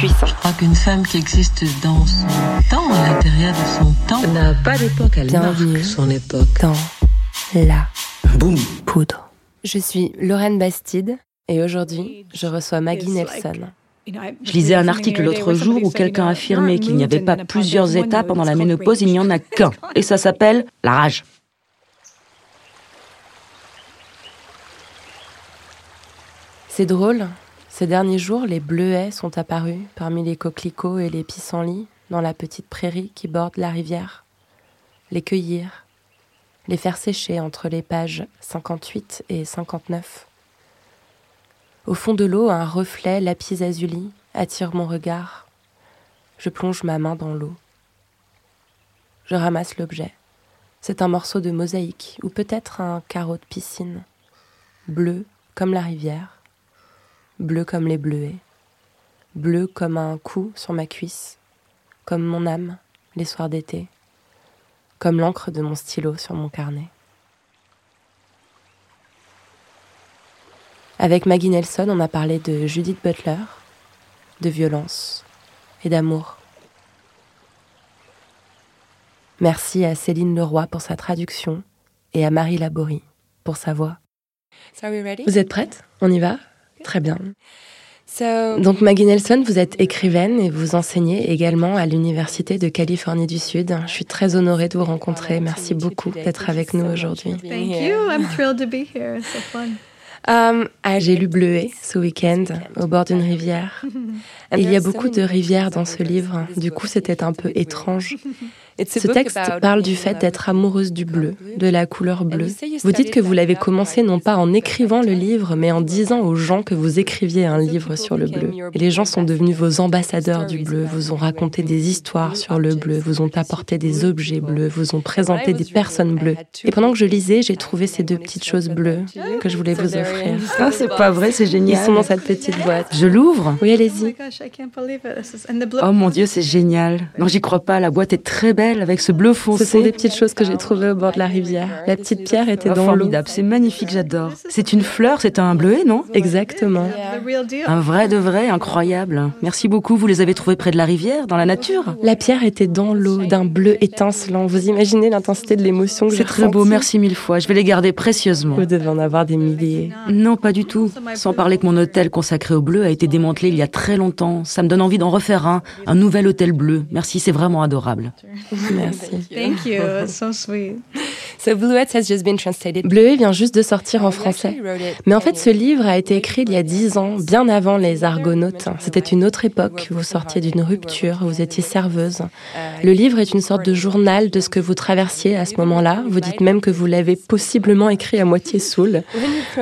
Je crois qu'une femme qui existe dans son temps, à l'intérieur de son temps, n'a pas d'époque, elle Bienvenue. marque son époque. Dans la Boum poudre. Je suis Lorraine Bastide et aujourd'hui, je reçois Maggie Nelson. Je lisais un article l'autre jour où quelqu'un affirmait qu'il n'y avait pas plusieurs états pendant la ménopause, il n'y en a qu'un. Et ça s'appelle la rage. C'est drôle, ces derniers jours, les bleuets sont apparus parmi les coquelicots et les pissenlits dans la petite prairie qui borde la rivière. Les cueillir, les faire sécher entre les pages 58 et 59. Au fond de l'eau, un reflet lapis azuli attire mon regard. Je plonge ma main dans l'eau. Je ramasse l'objet. C'est un morceau de mosaïque ou peut-être un carreau de piscine, bleu comme la rivière, bleu comme les bleuets, bleu comme un coup sur ma cuisse, comme mon âme les soirs d'été, comme l'encre de mon stylo sur mon carnet. Avec Maggie Nelson, on a parlé de Judith Butler, de violence et d'amour. Merci à Céline Leroy pour sa traduction et à Marie Laborie pour sa voix. Vous êtes prête On y va? Très bien. Donc Maggie Nelson, vous êtes écrivaine et vous enseignez également à l'Université de Californie du Sud. Je suis très honorée de vous rencontrer. Merci beaucoup d'être avec nous aujourd'hui. Thank you. I'm thrilled to be here. It's so fun. Euh, ah, J'ai lu Bleuet ce week-end au bord d'une rivière. Il y a beaucoup de rivières dans ce livre. Du coup, c'était un peu étrange. Ce texte parle du fait d'être amoureuse du bleu, de la couleur bleue. Vous dites que vous l'avez commencé non pas en écrivant le livre, mais en disant aux gens que vous écriviez un livre sur le bleu. Et les gens sont devenus vos ambassadeurs du bleu, vous ont raconté des histoires sur le bleu, vous ont apporté des objets bleus, vous ont présenté des personnes bleues. Et pendant que je lisais, j'ai trouvé ces deux petites choses bleues que je voulais vous offrir. Ah, c'est pas vrai, c'est Ils génial. sont dans cette petite boîte. Je l'ouvre Oui, Oh allez-y. blue. Oh mon dieu, c'est génial. Non, j'y crois pas, la boîte est très belle avec ce bleu foncé. Ce sont des petites choses que j'ai trouvées au bord de la rivière. La petite pierre était Oh, dans l'eau. formidable, c'est magnifique, j'adore. C'est une fleur, c'est un bleuet, non? Exactement. The real deal. Un vrai de vrai, incroyable. Merci beaucoup, vous les avez trouvés près de la rivière, dans la nature? La pierre était dans l'eau, d'un bleu étincelant. Vous imaginez l'intensité de l'émotion que j'ai C'est très beau, merci mille fois. Je vais les garder précieusement. Vous devez en avoir des milliers. Non, pas du tout. Sans parler que mon hôtel consacré au bleu a été démantelé il y a très longtemps. Ça me donne envie d'en refaire un, un nouvel hôtel bleu. Merci, c'est vraiment adorable. Merci. Thank you. It's so sweet. Bleuet vient juste de sortir en français. Mais en fait, ce livre a été écrit il y a dix ans, bien avant les Argonautes. C'était une autre époque. Vous sortiez d'une rupture, vous étiez serveuse. Le livre est une sorte de journal de ce que vous traversiez à ce moment-là. Vous dites même que vous l'avez possiblement écrit à moitié saoul.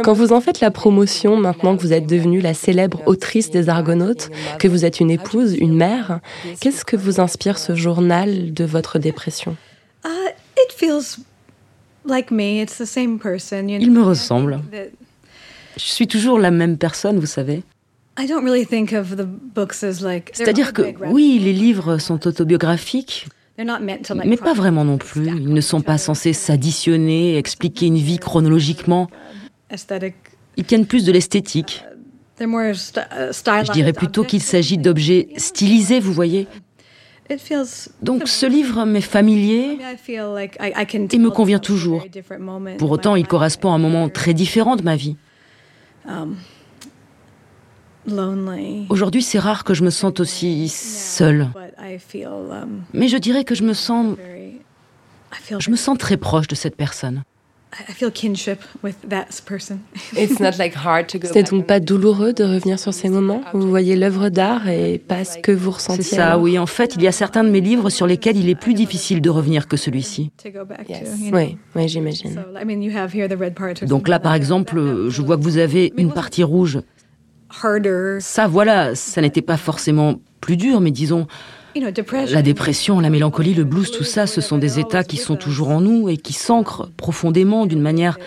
Quand vous en faites la promotion, maintenant que vous êtes devenue la célèbre autrice des Argonautes, que vous êtes une épouse, une mère, qu'est-ce que vous inspire ce journal de votre dépression Uh. You Il me ressemble. Je suis toujours la même personne, vous savez. I don't really think of the books as like. they're C'est-à-dire que oui, les livres sont autobiographiques, They're not meant to like. mais pas vraiment non plus. Ils ne sont pas censés s'additionner, expliquer une vie chronologiquement. Ils tiennent plus de l'esthétique. They're more st- uh, stylized. Je dirais plutôt qu'il s'agit d'objets stylisés, vous voyez. Donc ce livre m'est familier. Il me convient toujours. Pour autant, il correspond à un moment très différent de ma vie. Um. Aujourd'hui, c'est rare que je me sente aussi seule. Um, Mais je dirais que je me sens, very. I feel. je me sens très proche de cette personne. I feel kinship with that person. Ce n'est donc pas douloureux de revenir sur ces moments où vous voyez l'œuvre d'art et pas ce que vous C'est ressentiez ça, oui. En fait, il y a certains de mes livres sur lesquels il est plus difficile de revenir que celui-ci. to go back to. Yes. You know? Oui, oui, j'imagine. So, I mean, you have here the red part. or Donc là, par exemple, je vois que vous avez une partie rouge. harder. Ça, voilà, ça n'était pas forcément plus dur, mais disons, La dépression, la mélancolie, le blues, tout ça, ce sont des états qui sont toujours en nous et qui s'ancrent profondément d'une manière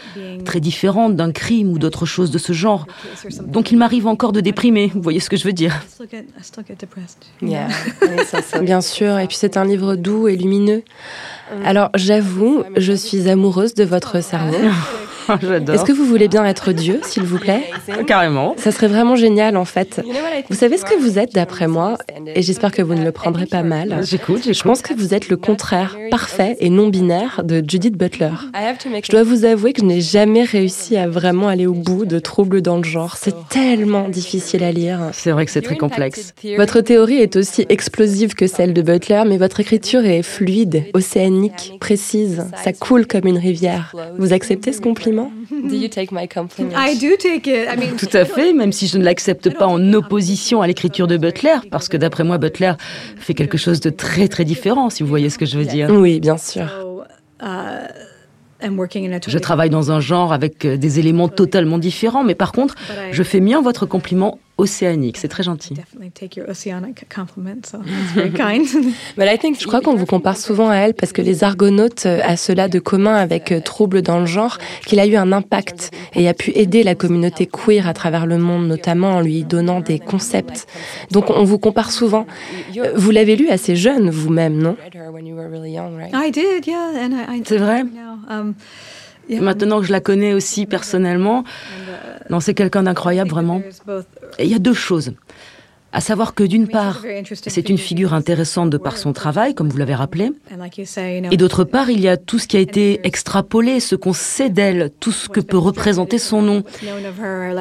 très différente d'un crime ou d'autre chose de ce genre. Donc il m'arrive encore de déprimer, vous voyez ce que je veux dire Bien sûr, et puis c'est un livre doux et lumineux. Alors j'avoue, je suis amoureuse de votre cerveau. Est-ce que vous voulez bien être Dieu, s'il vous plaît? Carrément. Ça serait vraiment génial, en fait. Vous savez ce que vous êtes, d'après moi, et j'espère que vous ne le prendrez pas mal. J'écoute, Je pense que vous êtes le contraire parfait et non binaire de Judith Butler. Je dois vous avouer que je n'ai jamais réussi à vraiment aller au bout de troubles dans le genre. C'est tellement difficile à lire. C'est vrai que c'est très complexe. Votre théorie est aussi explosive que celle de Butler, mais votre écriture est fluide, océanique, précise. Ça coule comme une rivière. Vous acceptez ce compliment? Do you take my compliment? I do take it. I mean, Tout à fait, même si je ne l'accepte pas en opposition à l'écriture de Butler, parce que d'après moi, Butler fait quelque chose de très très différent, si vous voyez ce que je veux dire. Oui, bien sûr. uh, I'm working in a Je travaille dans un genre avec euh, des éléments totalement différents, mais par contre, je fais bien votre compliment océanique. C'est très gentil. definitely take your oceanic compliment, so that's very kind. Je crois qu'on vous compare souvent à elle parce que les Argonautes euh, a cela de commun avec euh, Trouble dans le genre, qu'il a eu un impact et a pu aider la communauté queer à travers le monde, notamment en lui donnant des concepts. Donc on vous compare souvent. Euh, Vous l'avez lu assez jeune vous-même, non? I did, yeah, and I, I C'est vrai? Yeah, Maintenant que je la connais aussi personnellement, non, c'est quelqu'un d'incroyable vraiment. Et il y a deux choses. À savoir que d'une part, c'est une figure intéressante de par son travail, comme vous l'avez rappelé, et d'autre part, il y a tout ce qui a été extrapolé, ce qu'on sait d'elle, tout ce que peut représenter son nom.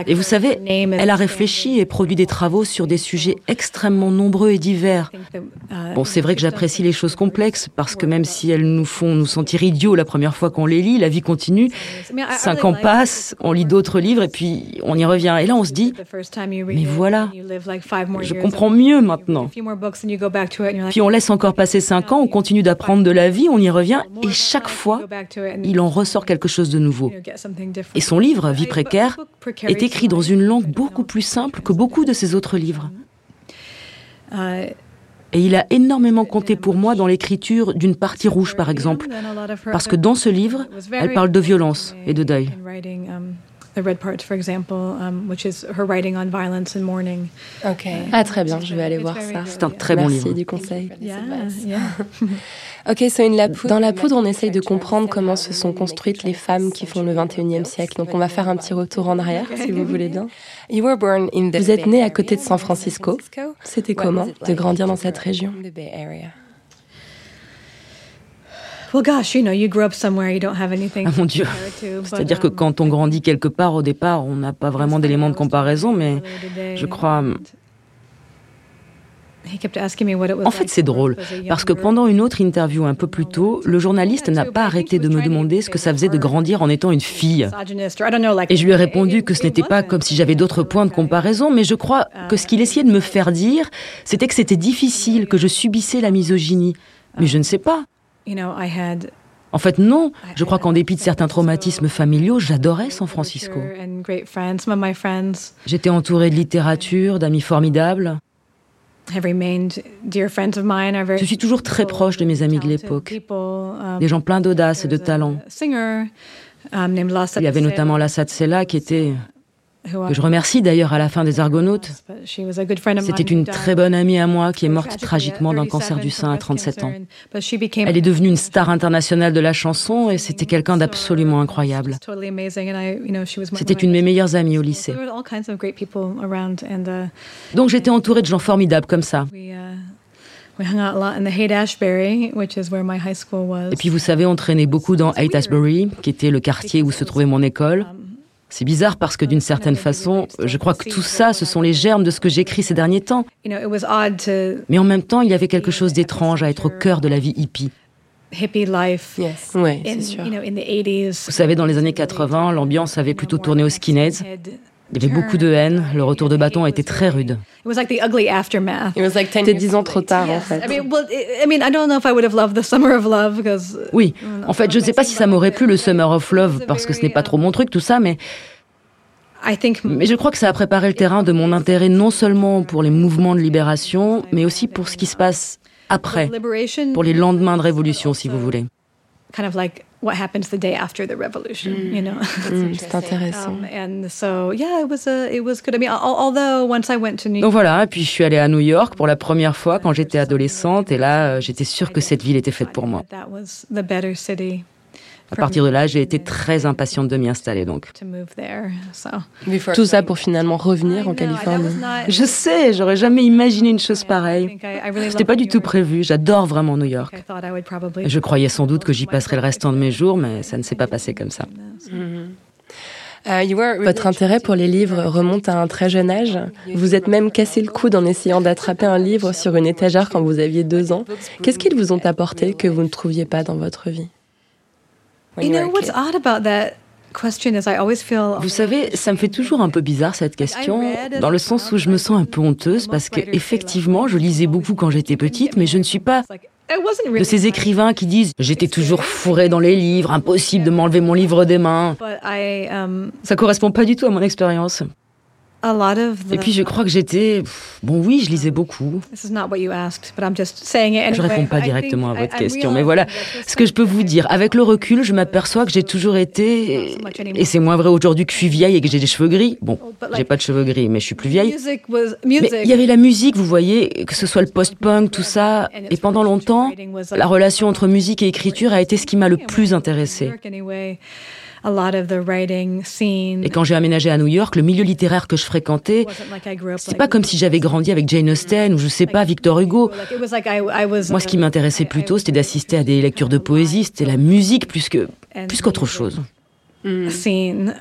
Et vous savez, elle a réfléchi et produit des travaux sur des sujets extrêmement nombreux et divers. Uh, Bon, c'est vrai que j'apprécie les choses complexes parce que même si elles nous font nous sentir idiots la première fois qu'on les lit, la vie continue. Cinq ans passent, on lit d'autres livres et puis on y revient. Et là, on se dit, the first time you read mais voilà, je comprends mieux maintenant. Puis on laisse encore passer cinq ans, on continue d'apprendre de la vie, on y revient et chaque fois, il en ressort quelque chose de nouveau. Et son livre, Vie précaire, est écrit dans une langue beaucoup plus simple que beaucoup de ses autres livres. uh, Et il a énormément compté pour moi dans l'écriture d'une partie rouge, par exemple, parce que dans ce livre, elle parle de violence et de deuil. In the red parts, for example, um, which is her writing on violence and mourning. Ah très bien, je vais aller voir ça. C'est un très bon Merci livre. du conseil. Yeah, yeah. Ok, Dans la poudre, on essaye de comprendre comment se sont construites les femmes qui font le 21e siècle. Donc on va faire un petit retour en arrière, si vous voulez bien. Vous êtes né à côté de San Francisco. C'était comment de grandir dans cette région Well, gosh, you know, you grew up somewhere, you don't have anything. Ah mon Dieu. C'est-à-dire que um, quand on grandit quelque part, au départ, on n'a pas vraiment d'éléments de comparaison, mais je crois... He kept asking me what it was En fait, c'est drôle, parce que pendant une autre interview un peu plus tôt, le journaliste n'a pas arrêté de me demander ce que ça faisait de grandir en étant une fille. Et je lui ai répondu que ce it n'était pas comme si j'avais d'autres points de comparaison, mais je crois que ce qu'il essayait de me faire dire, c'était que c'était difficile, que je subissais la misogynie. Mais je ne sais pas. En fait, non. Je crois qu'en dépit de certains traumatismes familiaux, j'adorais San Francisco. J'étais entourée de littérature, d'amis formidables. Je suis toujours très proche de mes amis de l'époque. um, Des gens pleins d'audace et de talent. Um, Il y avait notamment Lassa Tsela qui était, que je remercie d'ailleurs à la fin des Argonautes. C'était une très bonne amie à moi qui est morte tragiquement d'un 37 cancer du sein à breast 37 ans. Elle est devenue une star internationale de la chanson et c'était quelqu'un d'absolument incroyable. It's totally amazing, and I, you know, she was one C'était une de mes meilleures amies au lycée. Uh, Donc j'étais entourée de gens formidables comme ça. uh. Et puis vous savez, on traînait beaucoup dans Haight-Ashbury, qui était le quartier où se trouvait mon école. C'est bizarre parce que d'une certaine façon, je crois que tout ça, ce sont les germes de ce que j'écris ces derniers temps. Mais en même temps, il y avait quelque chose d'étrange à être au cœur de la vie hippie. hippie life. Yes. C'est sûr. you know, in the 80s. Vous savez, dans les années 80, l'ambiance avait plutôt tourné aux skinheads. Il y avait beaucoup de haine, le retour de bâton était très rude. It was like the ugly aftermath. C'était dix ans trop tard, en fait. I mean, well, I I mean, I don't know if I would have loved the summer of love because Oui, en fait, je ne sais pas si ça m'aurait plu le Summer of Love, parce que ce n'est pas trop mon truc, tout ça, mais, I think mais je crois que ça a préparé le terrain de mon intérêt non seulement pour les mouvements de libération, mais aussi pour ce qui se passe après, pour les lendemains de révolution, si vous voulez. kind of like what happens the day after the revolution, you know? C'est intéressant. Um, and so yeah, it was a it was good. I mean, al- although once I went to New Donc voilà, et puis je suis allée à New York pour la première fois quand j'étais adolescente, et là, euh, j'étais sûre que cette ville était faite pour moi. That was the better city À partir de là, j'ai été très impatiente de m'y installer donc. to move there. So Tout ça pour finalement revenir en Californie. Je sais, j'aurais jamais imaginé une chose pareille. C'était pas du tout prévu, j'adore vraiment New York. Je croyais sans doute que j'y passerais le restant de mes jours, mais ça ne s'est pas passé comme ça. Votre intérêt pour les livres remonte à un très jeune âge. Vous êtes même cassé le coude en essayant d'attraper un livre sur une étagère quand vous aviez deux ans. Qu'est-ce qu'ils vous ont apporté que vous ne trouviez pas dans votre vie? Vous savez, ça me fait toujours un peu bizarre cette question, dans le sens où je me sens un peu honteuse parce que effectivement, je lisais beaucoup quand j'étais petite, mais je ne suis pas de ces écrivains qui disent j'étais toujours fourré dans les livres, impossible de m'enlever mon livre des mains. um Ça correspond pas du tout à mon expérience. Et puis je crois que j'étais bon oui, je lisais beaucoup. This is not what you asked, but I'm just saying it anyway. Je réponds pas directement à votre question, mais voilà ce que je peux vous dire. Avec le recul, je m'aperçois que j'ai toujours été, et c'est moins vrai aujourd'hui que je suis vieille et que j'ai des cheveux gris. Bon, j'ai pas de cheveux gris, mais je suis plus vieille. Mais il y avait la musique, vous voyez, que ce soit le post-punk, tout ça. Et pendant longtemps, la relation entre musique et écriture a été ce qui m'a le plus intéressée. Anyway, a lot of the writing scene. Et quand j'ai aménagé à New York, le milieu littéraire que je fréquentais, wasn't like I grew up c'est like pas comme si j'avais grandi avec Jane Austen ou je sais pas, Victor Hugo. like it was like I, I was Moi, ce qui m'intéressait plutôt, c'était d'assister à des lectures de poésie, c'était la musique plus que, plus qu'autre chose. scene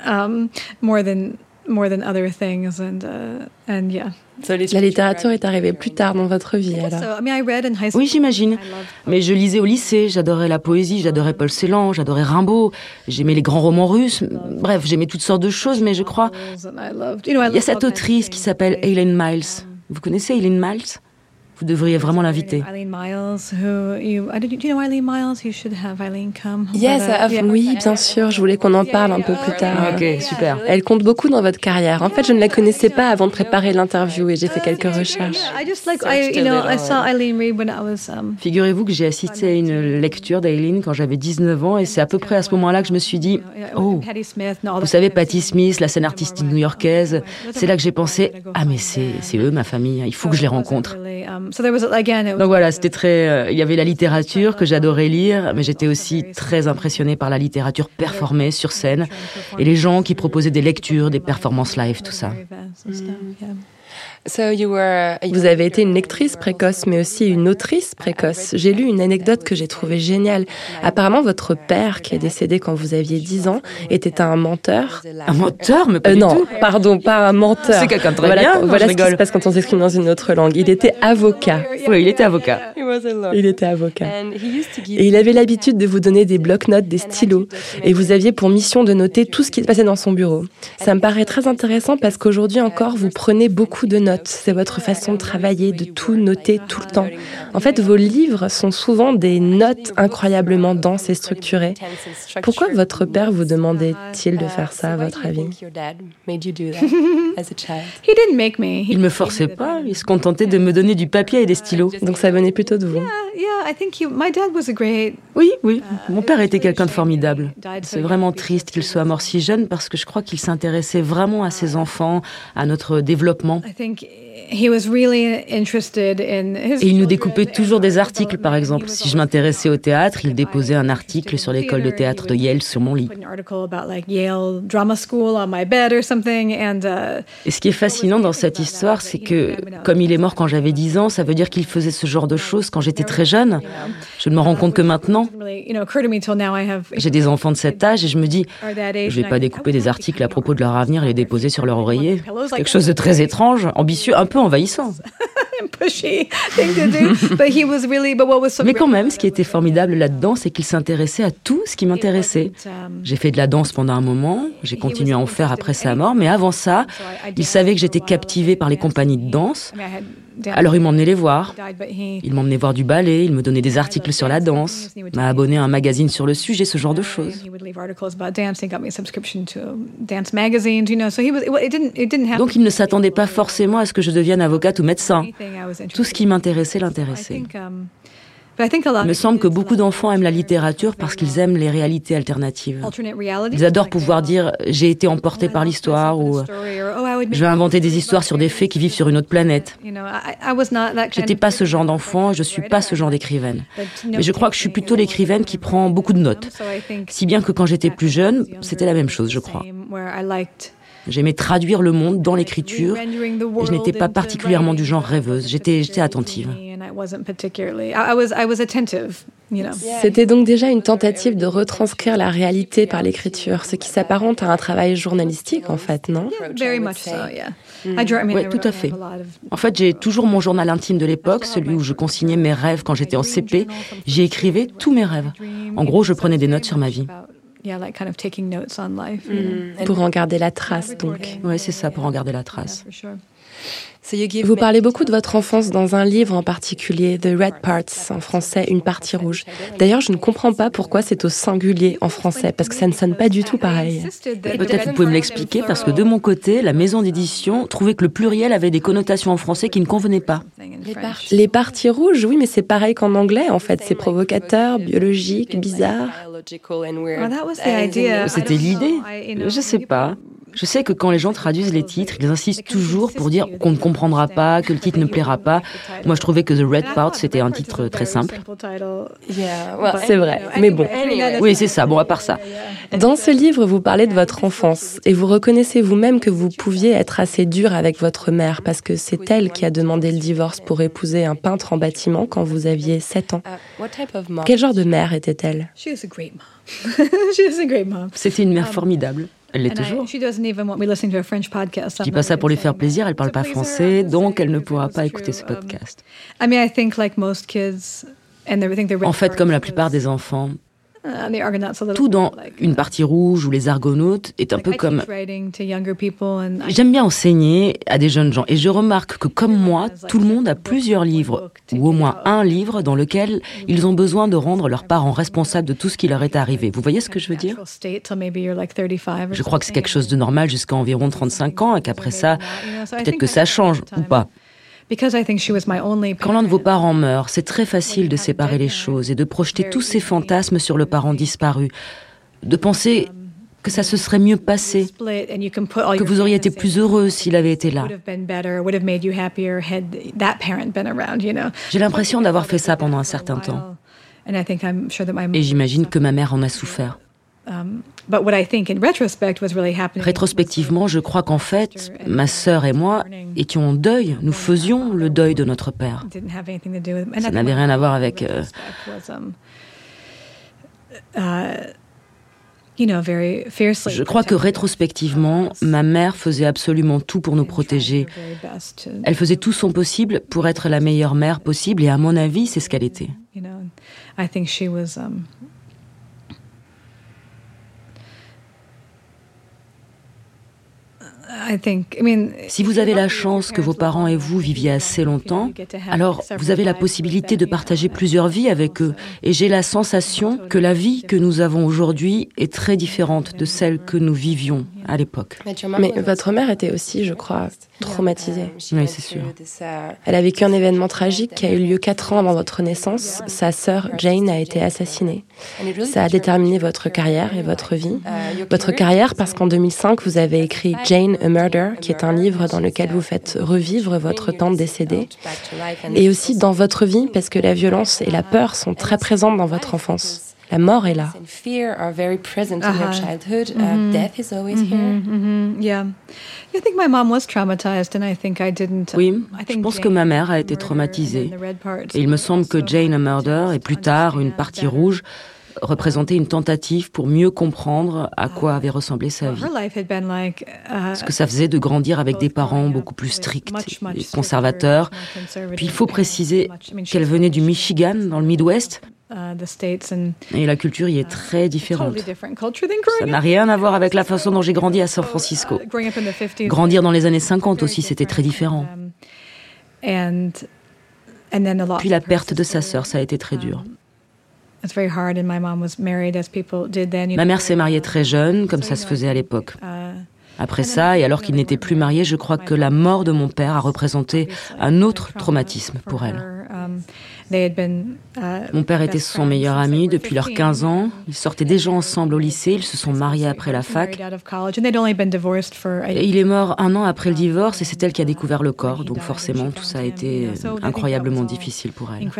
more than more than other things and uh, and yeah. La littérature est arrivée plus tard dans votre vie alors. So I mean I read in high school. Oui, j'imagine. I loved Mais je lisais au lycée, j'adorais la poésie, j'adorais Paul Celan, j'adorais Rimbaud, j'aimais les grands romans russes, bref, j'aimais toutes sortes de choses, mais je crois... Il y a loved cette autrice qui s'appelle Eileen Miles. Vous connaissez Eileen Miles? Vous devriez vraiment l'inviter. Uh, uh, oui, bien sûr, je voulais qu'on en parle un peu plus tard. Ok, super. Elle compte beaucoup dans votre carrière. En fait, je ne la connaissais pas avant de préparer l'interview et j'ai fait quelques recherches. Um, Figurez-vous que j'ai assisté à une lecture d'Eileen quand j'avais 19 ans et c'est à peu près à ce moment-là que je me suis dit, oh, vous that savez, Patti. Smith, la scène artistique new-yorkaise, c'est là que j'ai pensé, ah mais c'est c'est eux, ma famille, il faut que je les rencontre. Really, so there was again. It was Donc voilà, c'était très. euh, il y avait la littérature que j'adorais lire, mais j'étais aussi très impressionnée par la littérature performée sur scène et les gens qui proposaient des lectures, des performances live, tout ça. Vous avez été une lectrice précoce, mais aussi une autrice précoce. J'ai lu une anecdote que j'ai trouvée géniale. Apparemment, votre père, qui est décédé quand vous aviez 10 ans, était un menteur. Un menteur, mais pas Euh, du non, tout. pardon, pas un menteur. C'est quelqu'un de très voilà, bien, Voilà ce qui se passe quand on s'exprime dans une autre langue. Il était avocat. Oui, il était avocat. Il était avocat. Et il avait l'habitude de vous donner des blocs-notes, des stylos. Et vous aviez pour mission de noter tout ce qui se passait dans son bureau. Ça me paraît très intéressant parce qu'aujourd'hui encore, vous prenez beaucoup de notes. C'est votre façon de travailler, de tout noter tout le temps. En fait, vos livres sont souvent des notes incroyablement denses et structurées. Pourquoi votre père vous demandait-il de faire ça, à votre avis? He didn't make me. Il forçait pas, il se contentait de me donner du papier et des stylos. Donc ça venait plutôt de vous. yeah, I think he, my dad was a great. Oui, oui, mon père était quelqu'un de formidable. C'est vraiment triste qu'il soit mort si jeune parce que je crois qu'il s'intéressait vraiment à ses enfants, à notre développement. I think he was really interested in his. Et il nous découpait toujours des articles, par exemple. Si je m'intéressais au théâtre, il déposait un article sur l'école de théâtre de Yale sur mon lit. Uh, Et ce qui est fascinant dans cette histoire, c'est que, comme il est mort quand j'avais 10 ans, ça veut dire qu'il faisait ce genre de choses quand j'étais très jeune. Je ne me rends compte que maintenant. J'ai des enfants de cet âge et je me dis, je vais and pas I- découper des articles à propos de leur avenir et les déposer sur leur oreiller. C'est quelque chose de très étrange, ambitieux, un peu envahissant. pushy thing to do, but he was really. But what was so Mais quand même, ce qui était formidable là-dedans, c'est qu'il s'intéressait à tout ce qui m'intéressait. um, J'ai fait de la danse pendant un moment, j'ai continué à en faire après sa mort, mais avant ça, il savait que j'étais captivée par les compagnies de danse. Alors il m'emmenait les voir. Il m'emmenait voir du ballet, il me donnait des articles sur la danse, m'a abonné à un magazine sur le sujet, ce genre de choses. Donc il ne s'attendait pas forcément à ce que je devienne avocate ou médecin. Tout ce qui m'intéressait l'intéressait. Il me semble que beaucoup d'enfants aiment la littérature parce qu'ils aiment les réalités alternatives. Ils adorent pouvoir dire j'ai été emporté par l'histoire ou je vais inventer des histoires sur des faits qui vivent sur une autre planète. J'étais pas ce genre d'enfant, je suis pas ce genre d'écrivaine. Mais je crois que je suis plutôt l'écrivaine qui prend beaucoup de notes. Si bien que quand j'étais plus jeune, c'était la même chose, je crois. J'aimais traduire le monde dans l'écriture et je n'étais pas particulièrement du genre rêveuse. J'étais, j'étais attentive. C'était donc déjà une tentative de retranscrire la réalité par l'écriture, ce qui s'apparente à un travail journalistique en fait, non? Oui, tout à fait. En fait, j'ai toujours mon journal intime de l'époque, celui où je consignais mes rêves quand j'étais en CP. J'y écrivais tous mes rêves. En gros, je prenais des notes sur ma vie. Mm. Pour en garder la trace, donc. Oui, c'est ça, pour en garder la trace. Vous parlez beaucoup de votre enfance dans un livre en particulier, The Red Parts, en français, Une partie rouge. D'ailleurs, je ne comprends pas pourquoi c'est au singulier en français, parce que ça ne sonne pas du tout pareil. Peut-être vous pouvez me l'expliquer, parce que de mon côté, la maison d'édition trouvait que le pluriel avait des connotations en français qui ne convenaient pas. Les parties rouges, oui, mais c'est pareil qu'en anglais, en fait. C'est provocateur, biologique, bizarre. C'était l'idée Je sais pas. Je sais que quand les gens traduisent les titres, ils insistent toujours pour dire qu'on ne comprendra pas, que le titre ne plaira pas. Moi, je trouvais que The Red Part, c'était un titre très simple. c'est vrai, mais bon. Oui, c'est ça, bon, à part ça. Dans ce livre, vous parlez de votre enfance et vous reconnaissez vous-même que vous pouviez être assez dur avec votre mère parce que c'est elle qui a demandé le divorce pour épouser un peintre en bâtiment quand vous aviez 7 ans. Quel genre de mère était-elle? C'était une mère formidable. Elle l'est toujours. Je dis pas ça pour lui faire plaisir, elle parle pas français, donc elle ne pourra pas écouter ce podcast. En fait, comme la plupart des enfants, Tout dans Une partie rouge ou Les Argonautes est un peu comme... J'aime bien enseigner à des jeunes gens. Et je remarque que comme moi, tout le monde a plusieurs livres ou au moins un livre dans lequel ils ont besoin de rendre leurs parents responsables de tout ce qui leur est arrivé. Vous voyez ce que je veux dire? Je crois que c'est quelque chose de normal jusqu'à environ 35 ans et qu'après ça, peut-être que ça change ou pas. Quand l'un de vos parents meurt, c'est très facile de séparer les choses et de projeter tous ces fantasmes sur le parent disparu, de penser que ça se serait mieux passé, que vous auriez été plus heureux s'il avait été là. J'ai l'impression d'avoir fait ça pendant un certain temps. Et j'imagine que ma mère en a souffert. Rétrospectivement, je crois qu'en fait, ma sœur et moi étions en deuil. Nous faisions le deuil de notre père. Ça n'avait rien à voir avec. Euh, um, uh, je crois que rétrospectivement, ma mère faisait absolument tout pour nous protéger. Elle faisait tout son possible pour être la meilleure mère possible et à mon avis, c'est ce qu'elle était. Si vous avez la chance que vos parents et vous viviez assez longtemps, alors vous avez la possibilité de partager plusieurs vies avec eux. Et j'ai la sensation que la vie que nous avons aujourd'hui est très différente de celle que nous vivions à l'époque. Mais votre mère était aussi, je crois, traumatisée. Oui, c'est sûr. Elle a vécu un événement tragique qui a eu lieu quatre ans avant votre naissance. Sa sœur Jane a été assassinée. Ça a déterminé votre carrière et votre vie. Votre carrière parce qu'en 2005, vous avez écrit Jane a Murder, qui est un livre dans lequel vous faites revivre votre tante décédée. Et aussi dans votre vie parce que la violence et la peur sont très présentes dans votre enfance. La mort est là. Oui, je pense que ma mère a été traumatisée. Et il me semble que Jane a Murder et plus tard une partie rouge représentait une tentative pour mieux comprendre à quoi avait ressemblé sa vie. Ce que ça faisait de grandir avec des parents beaucoup plus stricts et conservateurs. Puis il faut préciser qu'elle venait du Michigan, dans le Midwest, et la culture y est très différente. Ça n'a rien à voir avec la façon dont j'ai grandi à San Francisco. Grandir dans les années 50 aussi, c'était très différent. Puis la perte de sa sœur, ça a été très dur. Ma mère s'est mariée très jeune, comme ça se faisait à l'époque. Après ça, et alors qu'il n'était plus marié, je crois que la mort de mon père a représenté un autre traumatisme pour elle. Mon père était son meilleur ami depuis leurs 15 ans. Ils sortaient déjà ensemble au lycée. Ils se sont mariés après la fac. Et il est mort un an après le divorce et c'est elle qui a découvert le corps. Donc forcément, tout ça a été incroyablement difficile pour elle.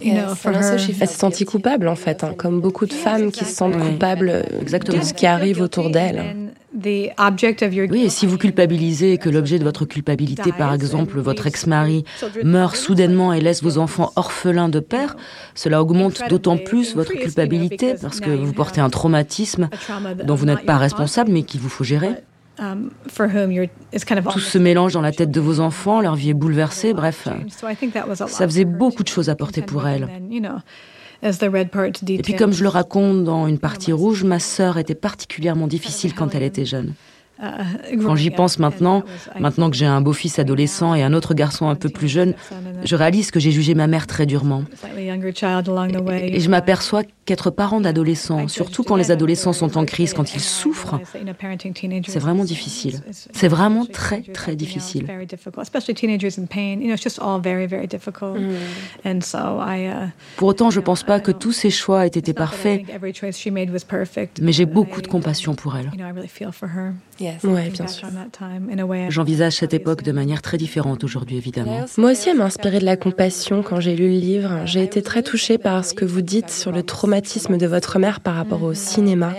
Elle s'est sentie coupable en fait, hein, comme beaucoup de femmes qui se sentent coupables Exactement. de ce qui arrive autour d'elle. Oui, et si vous culpabilisez et que l'objet de votre culpabilité, par exemple votre ex-mari, meurt soudainement et laisse vos enfants orphelins de père, cela augmente d'autant plus votre culpabilité parce que vous portez un traumatisme dont vous n'êtes pas responsable mais qu'il vous faut gérer. Tout se mélange dans la tête de vos enfants, leur vie est bouleversée, bref, ça faisait beaucoup de choses à porter pour elle. Et puis comme je le raconte dans une partie rouge, ma sœur était particulièrement difficile quand elle était jeune. Quand j'y pense maintenant, maintenant que j'ai un beau-fils adolescent et un autre garçon un peu plus jeune, je réalise que j'ai jugé ma mère très durement. Et je m'aperçois qu'être parent d'adolescents, surtout quand les adolescents sont en crise, quand ils souffrent, c'est vraiment difficile. C'est vraiment très, très difficile. Pour autant, je ne pense pas que tous ses choix aient été parfaits, mais j'ai beaucoup de compassion pour elle. Oui, bien sûr. J'envisage cette époque de manière très différente aujourd'hui, évidemment. Moi aussi, elle m'a inspiré de la compassion quand j'ai lu le livre. J'ai été très touchée par ce que vous dites sur le traumatisme de votre mère par rapport au cinéma.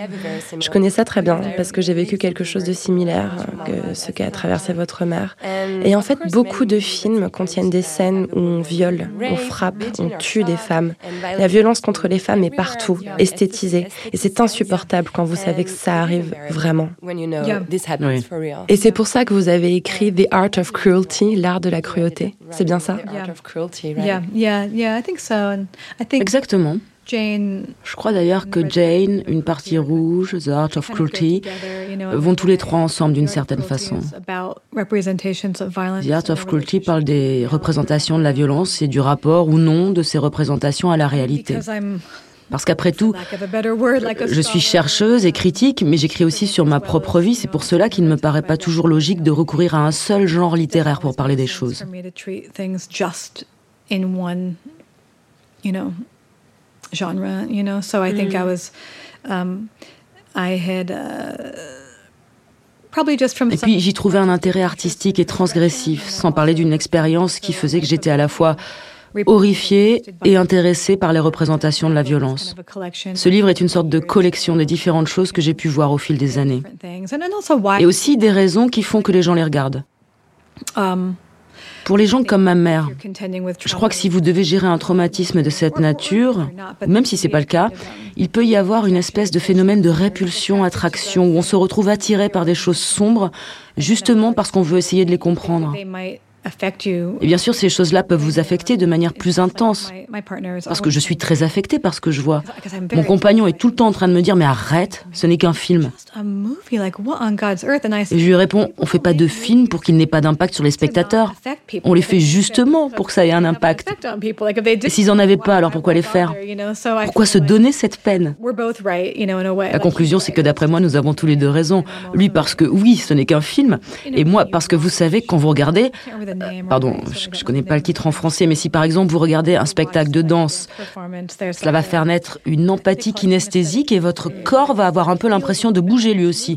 Je connais ça très bien parce que j'ai vécu quelque chose de similaire que ce qu'a traversé votre mère. Et en fait, beaucoup de films contiennent des scènes où on viole, on frappe, on tue des femmes. La violence contre les femmes est partout, esthétisée. Et c'est insupportable quand vous savez que ça arrive vraiment. Et c'est pour ça que vous avez écrit The Art of Cruelty, l'art de la cruauté. C'est bien ça? Exactement. Je crois d'ailleurs que Jane, une partie rouge, The Art of Cruelty, vont tous les trois ensemble d'une certaine façon. The Art of Cruelty parle des représentations de la violence et du rapport ou non de ces représentations à la réalité. Parce qu'après tout, je suis chercheuse et critique, mais j'écris aussi sur ma propre vie. C'est pour cela qu'il ne me paraît pas toujours logique de recourir à un seul genre littéraire pour parler des choses. Et puis j'y trouvais un intérêt artistique et transgressif, sans parler d'une expérience qui faisait que j'étais à la fois horrifié et intéressé par les représentations de la violence. Ce livre est une sorte de collection de différentes choses que j'ai pu voir au fil des années. Et aussi des raisons qui font que les gens les regardent. Um, Pour les gens comme ma mère, je crois que si vous devez gérer un traumatisme de cette nature, même si c'est pas le cas, il peut y avoir une espèce de phénomène de répulsion, attraction, où on se retrouve attiré par des choses sombres, justement parce qu'on veut essayer de les comprendre. Et bien sûr, ces choses-là peuvent vous affecter de manière plus intense. Parce que je suis très affectée par ce que je vois. Mon compagnon est tout le temps en train de me dire, mais arrête, ce n'est qu'un film. Et je lui réponds, on ne fait pas de film pour qu'il n'ait pas d'impact sur les spectateurs. On les fait justement pour que ça ait un impact. Et s'ils n'en avaient pas, alors pourquoi les faire? Pourquoi se donner cette peine? La conclusion, c'est que d'après moi, nous avons tous les deux raison. Lui parce que oui, ce n'est qu'un film. Et moi parce que vous savez, quand vous regardez, pardon, je ne connais pas le titre en français, mais si par exemple vous regardez un spectacle de danse, cela va faire naître une empathie kinesthésique et votre corps va avoir un peu l'impression de bouger lui aussi.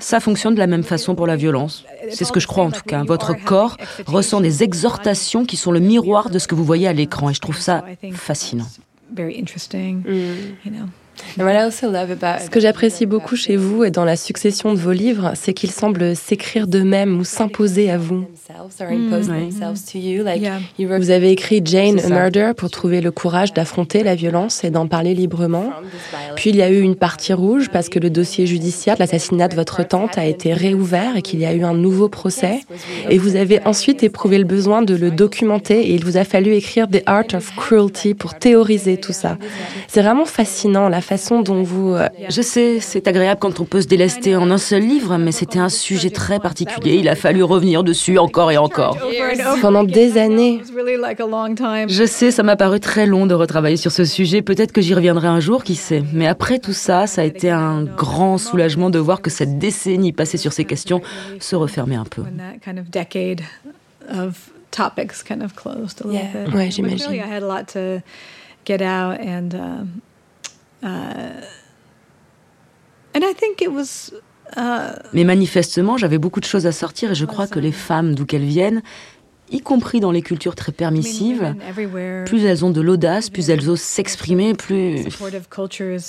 Ça fonctionne de la même façon pour la violence. C'est ce que je crois en tout cas. Votre corps ressent des exhortations qui sont le miroir de ce que vous voyez à l'écran et je trouve ça fascinant. Ce que j'apprécie beaucoup chez vous et dans la succession de vos livres, c'est qu'ils semblent s'écrire d'eux-mêmes ou s'imposer à vous. Vous avez écrit Jane a Murder pour trouver le courage d'affronter la violence et d'en parler librement. Puis il y a eu une partie rouge parce que le dossier judiciaire de l'assassinat de votre tante a été réouvert et qu'il y a eu un nouveau procès. Et vous avez ensuite éprouvé le besoin de le documenter et il vous a fallu écrire The Art of Cruelty pour théoriser tout ça. C'est vraiment fascinant la façon dont vous... euh, Je sais, c'est agréable quand on peut se délester en un seul livre, mais c'était un sujet très particulier. Il a fallu revenir dessus encore et encore. Pendant des années. Je sais, ça m'a paru très long de retravailler sur ce sujet. Peut-être que j'y reviendrai un jour, qui sait. Mais après tout ça, ça a été un grand soulagement de voir que cette décennie passée sur ces questions se refermait un peu. when that kind of decade of topics kind of closed a little Yeah. bit. Ouais, j'imagine. Mais manifestement, j'avais beaucoup de choses à sortir et je crois que les femmes, d'où qu'elles viennent, y compris dans les cultures très permissives, plus elles ont de l'audace, plus elles osent s'exprimer, plus... supportive cultures,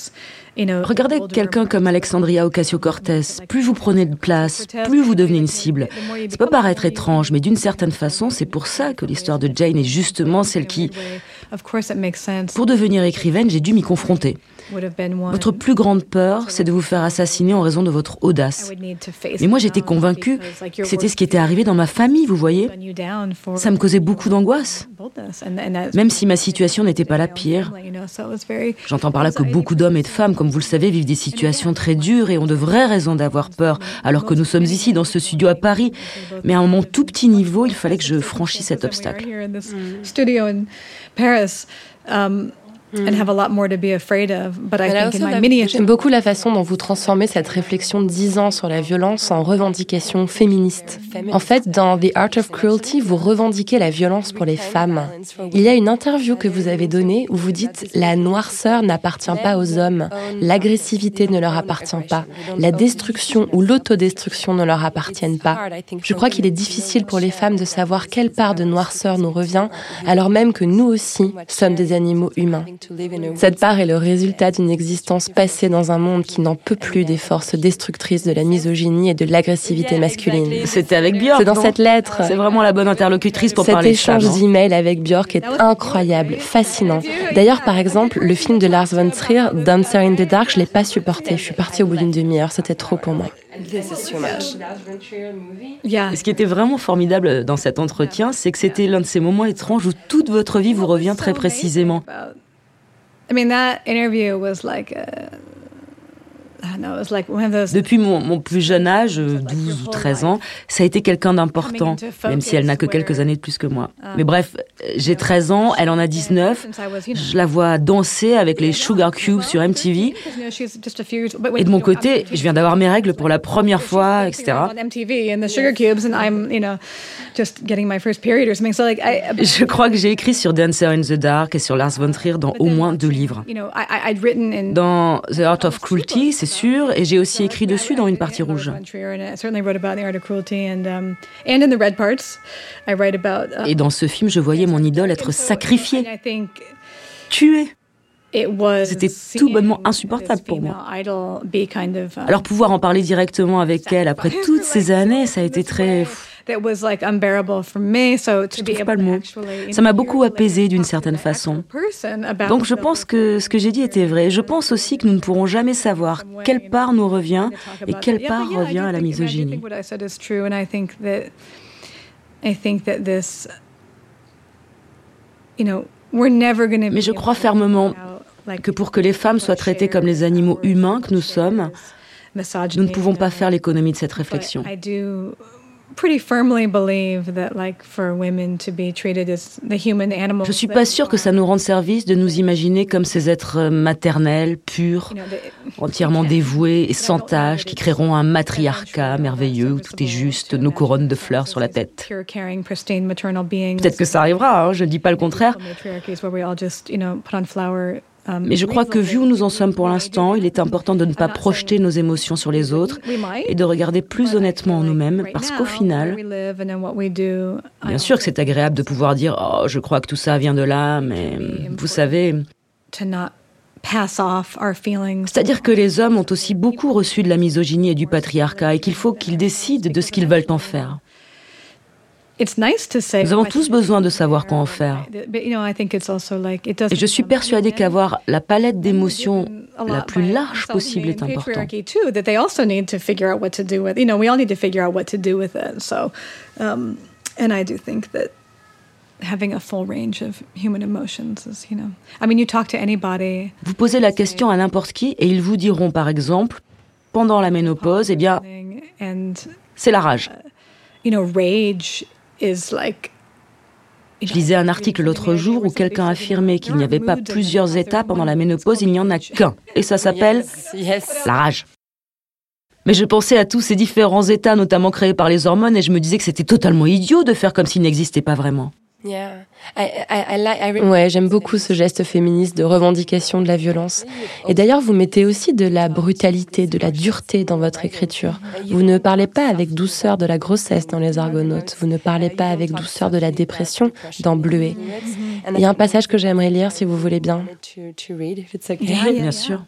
you know, Regardez quelqu'un comme Alexandria Ocasio-Cortez. Plus vous prenez de place, plus vous devenez une cible. Ça peut paraître étrange, mais d'une certaine façon, c'est pour ça que l'histoire de Jane est justement celle qui... Pour devenir écrivaine, j'ai dû m'y confronter. Would have been one Votre plus grande peur, c'est de vous faire assassiner en raison de votre audace. Mais moi, j'étais convaincue que c'était ce qui était arrivé dans ma famille, vous voyez. Ça me causait beaucoup d'angoisse. Même si ma situation n'était pas la pire. J'entends par là que beaucoup d'hommes et de femmes, comme vous le savez, vivent des situations très dures et ont de vraies raisons d'avoir peur, alors que nous sommes ici dans ce studio à Paris. Mais à mon tout petit niveau, il fallait que je franchisse cet obstacle. In this studio in Paris, and have a lot more to be afraid of. But I think in my mini J'aime beaucoup la façon dont vous transformez cette réflexion de 10 ans sur la violence en revendication féministe. En fait, dans The Art of Cruelty, vous revendiquez la violence pour les femmes. Il y a une interview que vous avez donnée où vous dites La noirceur n'appartient pas aux hommes, l'agressivité ne leur appartient pas, la destruction ou l'autodestruction ne leur appartiennent pas. Je crois qu'il est difficile pour les femmes de savoir quelle part de noirceur nous revient, alors même que nous aussi sommes des animaux humains. Cette part est le résultat d'une existence passée dans un monde qui n'en peut plus des forces destructrices de la misogynie et de l'agressivité masculine. C'était avec Björk. C'est dans cette lettre. C'est vraiment la bonne interlocutrice pour Cet parler de échange femmes, hein. d'emails avec Björk est incroyable, fascinant. D'ailleurs, par exemple, le film de Lars von Trier, Dancer in the Dark, je l'ai pas supporté. Je suis partie au bout d'une demi-heure, c'était trop pour moi. ce qui était vraiment formidable dans cet entretien, c'est que c'était l'un de ces moments étranges où toute votre vie vous revient très précisément. I mean, that interview was like, a, Depuis mon, mon plus jeune âge, euh, 12 ou 13 ans, ça a été quelqu'un d'important, même si elle n'a que quelques années de plus que moi. Mais bref, j'ai 13 ans, elle en a 19. since I was, you know, Je la vois danser avec les Sugar Cubes sur MTV. Et de mon côté, je viens d'avoir mes règles pour la première fois, etc. Je crois que j'ai écrit sur Dancer in the Dark et sur Lars von Trier dans au moins deux livres. Dans The Art of Cruelty, c'est sûr, et j'ai aussi écrit dessus dans une partie rouge. Um. Uh, Et dans ce film, je voyais mon idole être sacrifiée, tuée. it was. C'était tout bonnement insupportable pour moi. um, Alors pouvoir en parler directement avec elle après toutes ces années, ça a été très... That was like unbearable for me. So to Je trouve pas le mot. Ça m'a beaucoup apaisé d'une certaine façon. Donc je pense que ce que j'ai dit était vrai. Je pense aussi que nous ne pourrons jamais savoir quelle part nous revient et quelle part revient à la misogynie. Mais je crois fermement que pour que les femmes soient traitées comme les animaux humains que nous sommes, nous ne pouvons pas faire l'économie de cette réflexion. Pretty firmly believe that, like, for women to be treated as the human animals. Je suis pas sûre que ça nous rende service de nous imaginer comme ces êtres euh, maternels, purs, entièrement dévoués et sans tâches, qui créeront un matriarcat merveilleux où tout est juste, nos couronnes de fleurs sur la tête. Peut-être que ça arrivera, hein, je ne dis pas le contraire, Um, mais je crois que vu où nous en sommes pour l'instant, il est important de ne pas projeter nos émotions sur les autres et de regarder plus honnêtement en nous-mêmes, parce qu'au final, bien sûr que c'est agréable de pouvoir dire « Oh, je crois que tout ça vient de là », mais vous savez, c'est-à-dire que les hommes ont aussi beaucoup reçu de la misogynie et du patriarcat et qu'il faut qu'ils décident de ce qu'ils veulent en faire. It's nice to say, Nous avons oh, I tous besoin de it's savoir quoi en fair, faire. right? But, you know, I think it's also like, it doesn't Et je suis persuadée qu'avoir la palette d'émotions la plus large possible est important. Vous posez la question à n'importe qui et ils vous diront par exemple pendant la ménopause, eh bien, c'est la rage. you know, rage is like. Je lisais un article l'autre jour où quelqu'un affirmait qu'il n'y avait pas plusieurs états pendant la ménopause, il n'y en a qu'un. Et ça s'appelle la rage. Mais je pensais à tous ces différents états, notamment créés par les hormones, et je me disais que c'était totalement idiot de faire comme s'ils n'existaient pas vraiment. Yeah. I, I, I like, I re- Ouais, j'aime beaucoup ce geste féministe de revendication de la violence. Et d'ailleurs, vous mettez aussi de la brutalité, de la dureté dans votre écriture. Vous ne parlez pas avec douceur de la grossesse dans Les Argonautes. Vous ne parlez pas avec douceur de la dépression dans Bleuet. Il y a un passage que j'aimerais lire si vous voulez bien. Bien sûr.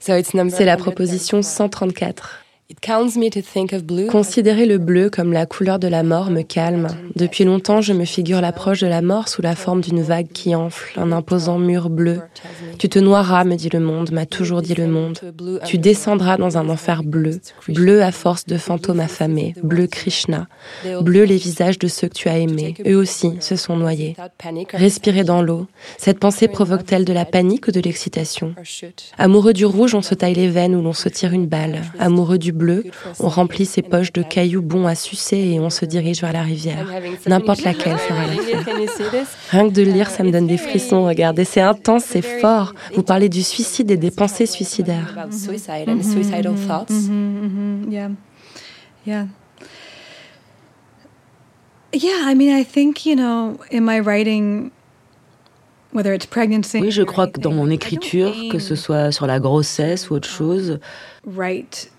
C'est la proposition 134. Considérer le bleu comme la couleur de la mort me calme. Depuis longtemps, je me figure l'approche de la mort sous la forme d'une vague qui enfle, un imposant mur bleu. Tu te noieras, me dit le monde, m'a toujours dit le monde. Tu descendras dans un enfer bleu, bleu à force de fantômes affamés, bleu Krishna, bleu les visages de ceux que tu as aimés. Eux aussi se sont noyés. Respirer dans l'eau. Cette pensée provoque-t-elle de la panique ou de l'excitation? Amoureux du rouge, on se taille les veines ou l'on se tire une balle. Amoureux du on remplit ses poches de cailloux bons à sucer et on se dirige vers la rivière. N'importe laquelle fera l'affaire. Rien que de lire, ça me donne des frissons. Regardez, c'est intense, c'est fort. Vous parlez du suicide et des pensées suicidaires. Yeah. Yeah. Yeah, I mean, I think, you know, in my writing, whether it's pregnancy. Oui, je crois que dans mon écriture, que ce soit sur la grossesse ou autre chose, write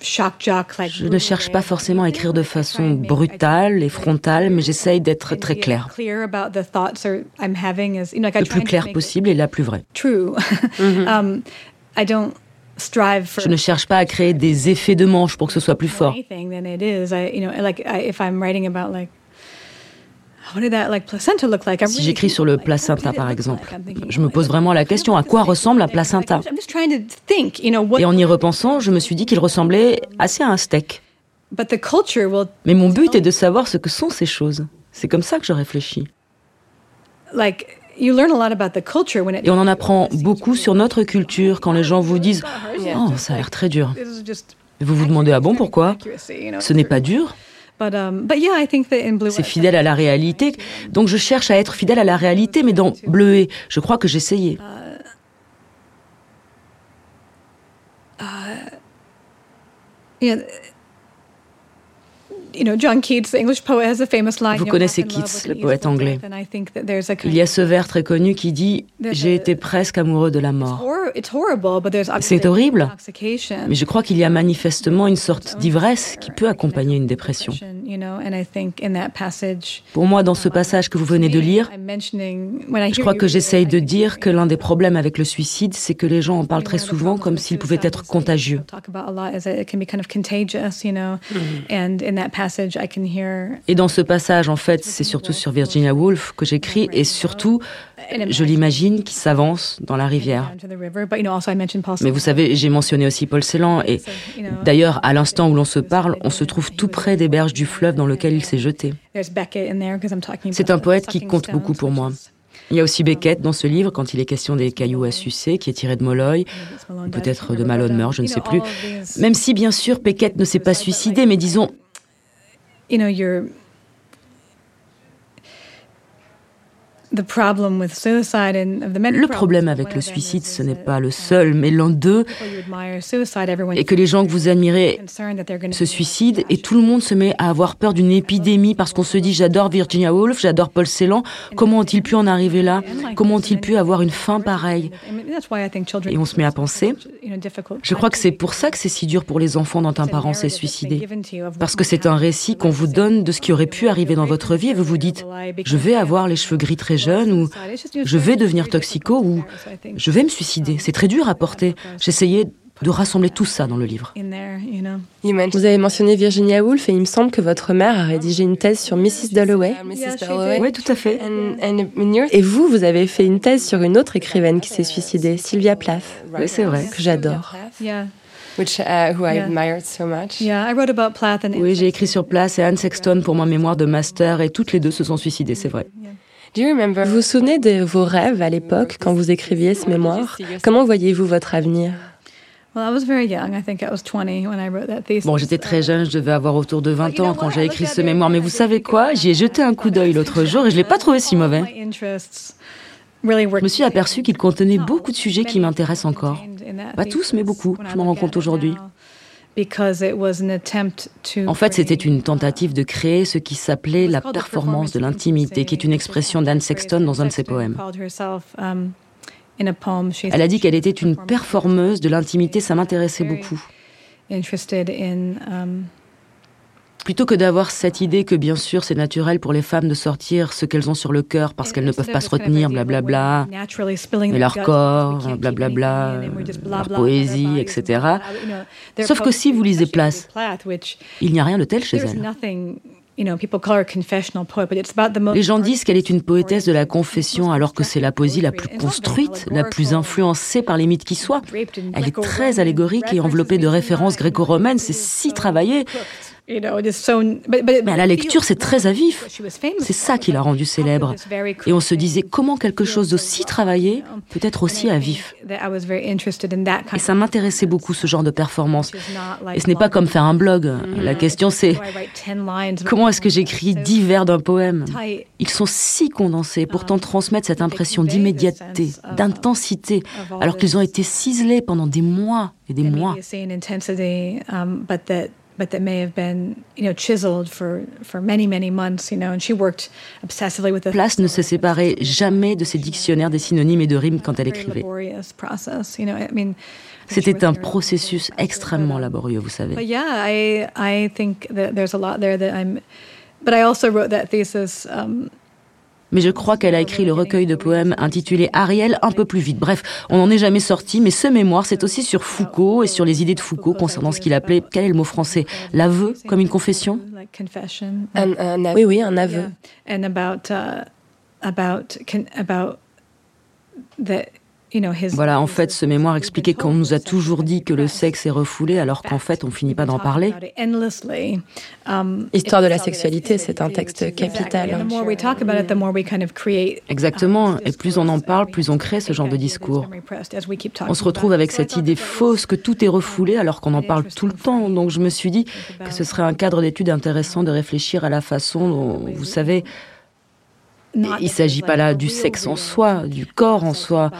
je ne cherche pas forcément à écrire de façon brutale et frontale, mais j'essaye d'être très claire. Le plus clair possible et la plus vraie. True. um, I don't strive for Je ne cherche pas à créer des effets de manche pour que ce soit plus fort. Si j'écris sur le placenta, par exemple, je me pose vraiment la question à quoi ressemble un placenta? I'm just trying to think, you know, what. Et en y repensant, je me suis dit qu'il ressemblait assez à un steak. But the culture will Mais mon but est de savoir ce que sont ces choses. C'est comme ça que je réfléchis. like you learn a lot about the culture when it. Et on en apprend beaucoup sur notre culture quand les gens vous disent Oh, ça a l'air très dur. Vous vous demandez Ah bon, pourquoi? Ce n'est pas dur, But but yeah, I think that in Blue. c'est fidèle à la réalité. Donc je cherche à être fidèle à la réalité, mais dans Bleuet, je crois que j'essayais. Yeah. You know, John Keats, the English poet, has a famous line. Vous you know, connaissez "I'm in love Keats, le poète anglais. death," and I think that there's a kind Il y a ce vers très connu qui dit J'ai été presque amoureux de la mort. C'est horrible. Mais je crois qu'il y a manifestement une sorte d'ivresse qui peut accompagner une dépression. Pour moi, dans ce passage que vous venez de lire, je crois que j'essaye de dire que l'un des problèmes avec le suicide, c'est que les gens en parlent très souvent comme s'il pouvait être contagieux. Et dans ce passage, en fait, c'est surtout sur Virginia Woolf que j'écris, et surtout, je l'imagine qui s'avance dans la rivière. Mais vous savez, j'ai mentionné aussi Paul Celan, et d'ailleurs, à l'instant où l'on se parle, on se trouve tout près des berges du fleuve dans lequel il s'est jeté. There's Beckett in there because I'm talking. C'est about un poète qui compte beaucoup pour moi. Il y a aussi Beckett dans ce livre, quand il est question des cailloux à sucer, qui est tiré de Molloy, peut-être de Malone um, Meurt, je ne sais plus. Même si, bien sûr, Beckett ne s'est pas suicidé, mais disons, you know, you're le problème avec le suicide, ce n'est pas le uh, seul, mais l'un d'eux, et que les gens que vous admirez se suicident, et tout le monde se met à avoir peur d'une épidémie parce qu'on se dit j'adore Virginia Woolf, j'adore Paul Celan, comment ont-ils pu en arriver là? Comment ont-ils pu avoir une fin pareille? Et on se met à penser, je crois que c'est pour ça que c'est si dur pour les enfants quand un parent s'est suicidé. Parce que c'est un récit qu'on vous donne de ce qui aurait pu arriver dans votre vie et vous vous dites, je vais avoir les cheveux gris très jeunes ou je vais devenir toxico ou je vais me suicider. C'est très dur à porter. J'essayais de rassembler tout ça dans le livre. Vous avez mentionné Virginia Woolf et il me semble que votre mère a rédigé une thèse sur Mrs. Dalloway. Oui, tout à fait. Et vous, vous avez fait une thèse sur une autre écrivaine qui s'est suicidée, Sylvia Plath, Oui, c'est vrai. que j'adore. Uh, who I admired so much. Yeah, I wrote about Plath and Oui, j'ai écrit sur place et Anne Sexton pour mon mémoire de master et toutes les deux se sont suicidées, c'est vrai. Do you remember? Vous vous souvenez de vos rêves à l'époque quand vous écriviez ce mémoire? Comment voyez-vous votre avenir? Bon, j'étais très jeune, je devais avoir autour de 20 ans quand j'ai écrit ce mémoire, mais vous savez quoi? J'y ai jeté un coup d'œil l'autre jour et je l'ai pas trouvé si mauvais. Je me suis aperçu qu'il contenait beaucoup de sujets qui m'intéressent encore. Pas tous, mais beaucoup. Je m'en rends compte aujourd'hui. En fait, c'était une tentative de créer ce qui s'appelait la performance de l'intimité, qui est une expression d'Anne Sexton dans un de ses poèmes. Elle a dit qu'elle était une performeuse de l'intimité, ça m'intéressait beaucoup. Plutôt que d'avoir cette idée que bien sûr c'est naturel pour les femmes de sortir ce qu'elles ont sur le cœur parce qu'elles ne peuvent pas se retenir, blablabla, mais leur corps, blablabla, leur poésie, etc. Sauf que si vous lisez Place, il n'y a rien de tel chez elle. Les gens disent qu'elle est une poétesse de la confession alors que c'est la poésie la plus construite, la plus influencée par les mythes qui soient. Elle est très allégorique et enveloppée de références gréco-romaines, c'est si travaillé. Mais à la lecture, c'est très à vif. C'est ça qui l'a rendue célèbre. Et on se disait comment quelque chose d'aussi travaillé peut être aussi à vif. Et ça m'intéressait beaucoup ce genre de performance. Et ce n'est pas comme faire un blog. La question c'est comment est-ce que j'écris dix vers d'un poème? Ils sont si condensés, pourtant transmettent cette impression d'immédiateté, d'intensité, alors qu'ils ont été ciselés pendant des mois et des mois but that may have been, you know, chiseled for, for many, many months, you know, and she worked obsessively with the Place ne se séparait jamais de ses dictionnaires des synonymes et de rimes quand elle écrivait. C'était un processus extrêmement laborieux, vous savez. But yeah, I, I think that there's a lot there that I'm, but I also wrote that thesis, um, mais je crois qu'elle a écrit le recueil de poèmes intitulé Ariel un peu plus vite. Bref, on n'en est jamais sorti, mais ce mémoire, c'est aussi sur Foucault et sur les idées de Foucault concernant ce qu'il appelait, quel est le mot français? L'aveu, comme une confession? Oui, oui, un aveu. Voilà, en fait, ce mémoire expliquait qu'on nous a toujours dit que le sexe est refoulé, alors qu'en fait, on finit pas d'en parler. Um, Histoire de la sexualité, c'est un texte capital. Exactement, et plus on en parle, plus on crée ce genre de discours. On se retrouve avec cette idée fausse que tout est refoulé, alors qu'on en parle tout le temps. Donc je me suis dit que ce serait un cadre d'étude intéressant de réfléchir à la façon dont, vous savez, il ne s'agit pas là du sexe en soi, du corps en soi,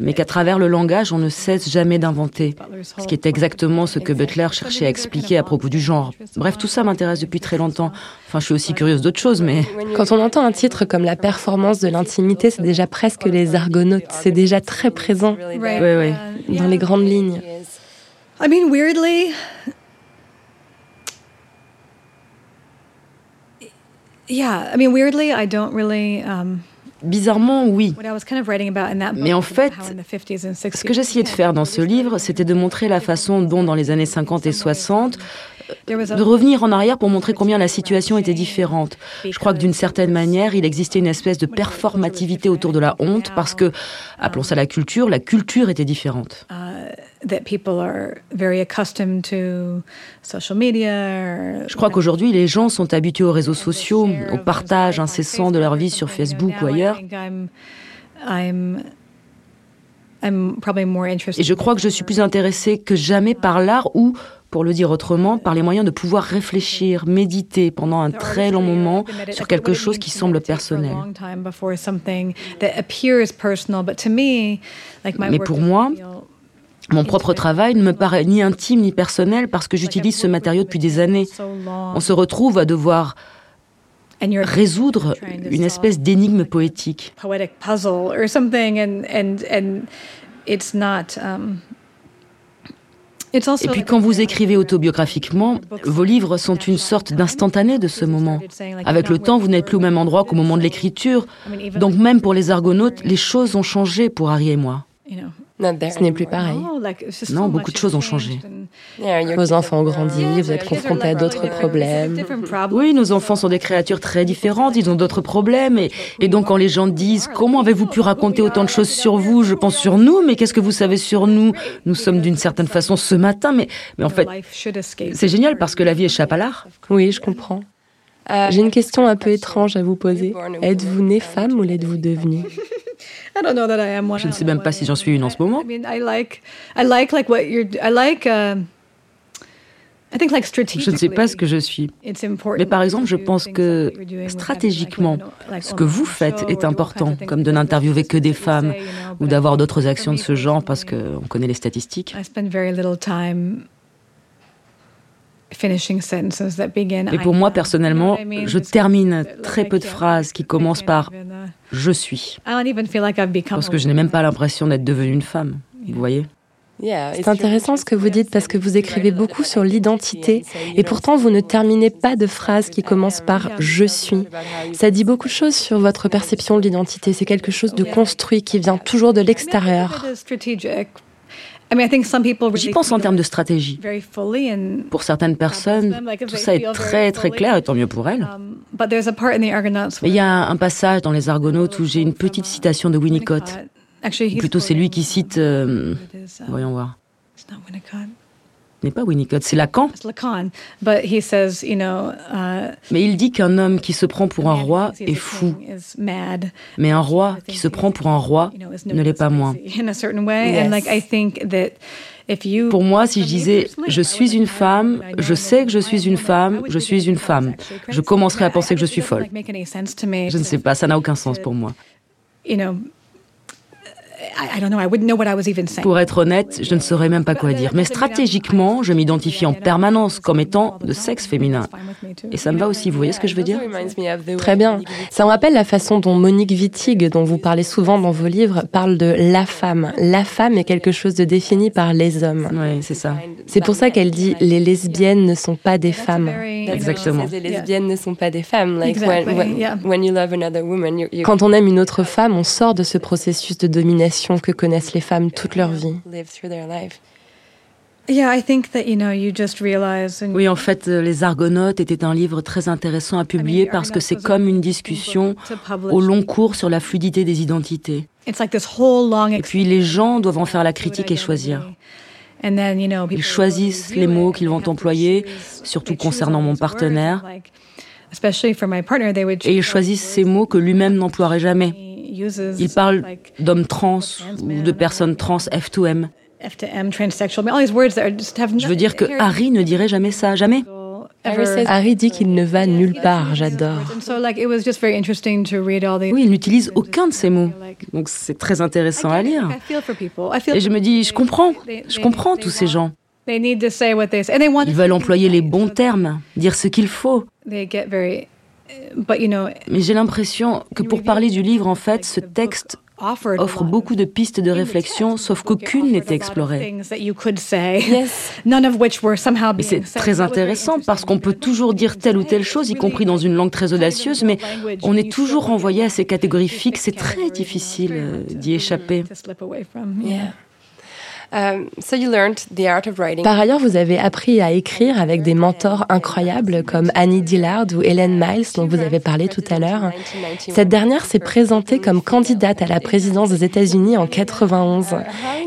mais qu'à travers le langage, on ne cesse jamais d'inventer, ce qui est exactement ce que Butler cherchait à expliquer à propos du genre. Bref, tout ça m'intéresse depuis très longtemps. Enfin, je suis aussi curieuse d'autres choses, mais... Quand on entend un titre comme La performance de l'intimité, c'est déjà presque les argonautes, c'est déjà très présent dans les grandes lignes. I mean, weirdly, Yeah, I mean, weirdly, I don't really. Um, Bizarrement, oui. Mais en fait, ce que j'essayais de faire dans ce livre, c'était de montrer la façon dont, dans les années 50 et 60, de revenir en arrière pour montrer combien la situation était différente. Je crois que d'une certaine manière, il existait une espèce de performativité autour de la honte parce que, appelons ça la culture, la culture était différente. Je crois qu'aujourd'hui, les gens sont habitués aux réseaux sociaux, au partage incessant de leur vie sur Facebook ou ailleurs. Et je crois que je suis plus intéressée que jamais par l'art ou, pour le dire autrement, par les moyens de pouvoir réfléchir, méditer pendant un très long moment sur quelque chose qui semble personnel. Mais pour moi, mon propre travail ne me paraît ni intime ni personnel parce que j'utilise ce matériau depuis des années. On se retrouve à devoir résoudre une espèce d'énigme poétique. Et puis quand vous écrivez autobiographiquement, vos livres sont une sorte d'instantané de ce moment. Avec le temps, vous n'êtes plus au même endroit qu'au moment de l'écriture. Donc même pour les argonautes, les choses ont changé pour Harry et moi. Ce n'est plus pareil. Non, beaucoup de choses ont changé. Vos enfants ont grandi, vous êtes confrontés à d'autres problèmes. Oui, nos enfants sont des créatures très différentes, ils ont d'autres problèmes. Et, et donc quand les gens disent comment avez-vous pu raconter autant de choses sur vous, je pense sur nous, mais qu'est-ce que vous savez sur nous? Nous sommes d'une certaine façon ce matin, mais, mais en fait, c'est génial parce que la vie échappe à l'art. Oui, je comprends. J'ai une question un peu étrange à vous poser. Êtes-vous née femme ou l'êtes-vous devenue? Je ne sais même pas si j'en suis une en ce moment. Je ne sais pas ce que je suis. Mais par exemple, je pense que stratégiquement, ce que vous faites est important, comme de n'interviewer que des femmes ou d'avoir d'autres actions de ce genre parce qu'on connaît les statistiques. Et pour moi, personnellement, je termine très peu de phrases qui commencent par je suis. Parce que je n'ai même pas l'impression d'être devenue une femme. Vous voyez c'est intéressant ce que vous dites parce que vous écrivez beaucoup sur l'identité et pourtant vous ne terminez pas de phrases qui commencent par je suis. Ça dit beaucoup de choses sur votre perception de l'identité. C'est quelque chose de construit qui vient toujours de l'extérieur. J'y pense en termes de stratégie. Pour certaines personnes, tout ça est très très clair et tant mieux pour elles. Um, Mais il y a un passage dans Les Argonautes où j'ai une petite citation de Winnicott. Plutôt c'est lui qui cite... Euh, um, voyons voir n'est pas Winnicott, c'est Lacan. Uh, Mais il dit qu'un homme qui se prend pour un roi est fou. Mais un roi qui se prend pour un roi ne l'est pas moins. Pour moi, si je disais je suis une femme, je sais que je suis une femme, je suis une femme, je commencerais à penser que je suis folle. Je ne sais pas, ça n'a aucun sens pour moi. Pour être honnête, je ne saurais même pas quoi dire. Mais stratégiquement, je m'identifie en permanence comme étant de sexe féminin. Et ça me va aussi, vous voyez ce que je veux dire? Très bien. Ça me rappelle la façon dont Monique Wittig, dont vous parlez souvent dans vos livres, parle de la femme. La femme est quelque chose de défini par les hommes. Oui, c'est ça. C'est pour ça qu'elle dit les lesbiennes ne sont pas des femmes. Exactement. Les lesbiennes ne sont pas des femmes. Quand on aime une autre femme, on sort de ce processus de domination que connaissent les femmes toute leur vie. Oui, en fait, euh, Les Argonautes était un livre très intéressant à publier parce que c'est comme une discussion au long cours sur la fluidité des identités. Et puis les gens doivent en faire la critique et choisir. Ils choisissent les mots qu'ils vont employer, surtout concernant mon partenaire. Et ils choisissent ces mots que lui-même n'emploierait jamais. Il parle d'hommes trans ou de personnes trans F2M. Je veux dire que Harry ne dirait jamais ça, jamais. Harry dit qu'il ne va nulle part, j'adore. Oui, il n'utilise aucun de ces mots. Donc c'est très intéressant à lire. Et je me dis, je comprends, je comprends tous ces gens. Ils veulent employer les bons termes, dire ce qu'il faut. Mais j'ai l'impression que pour parler du livre, en fait, ce texte offre beaucoup de pistes de réflexion, sauf qu'aucune n'était explorée. Et c'est très intéressant parce qu'on peut toujours dire telle ou telle chose, y compris dans une langue très audacieuse, mais on est toujours renvoyé à ces catégories fixes. C'est très difficile euh, d'y échapper. Par ailleurs, vous avez appris à écrire avec des mentors incroyables comme Annie Dillard ou Helen Miles, dont vous avez parlé tout à l'heure. Cette dernière s'est présentée comme candidate à la présidence des États-Unis en 91.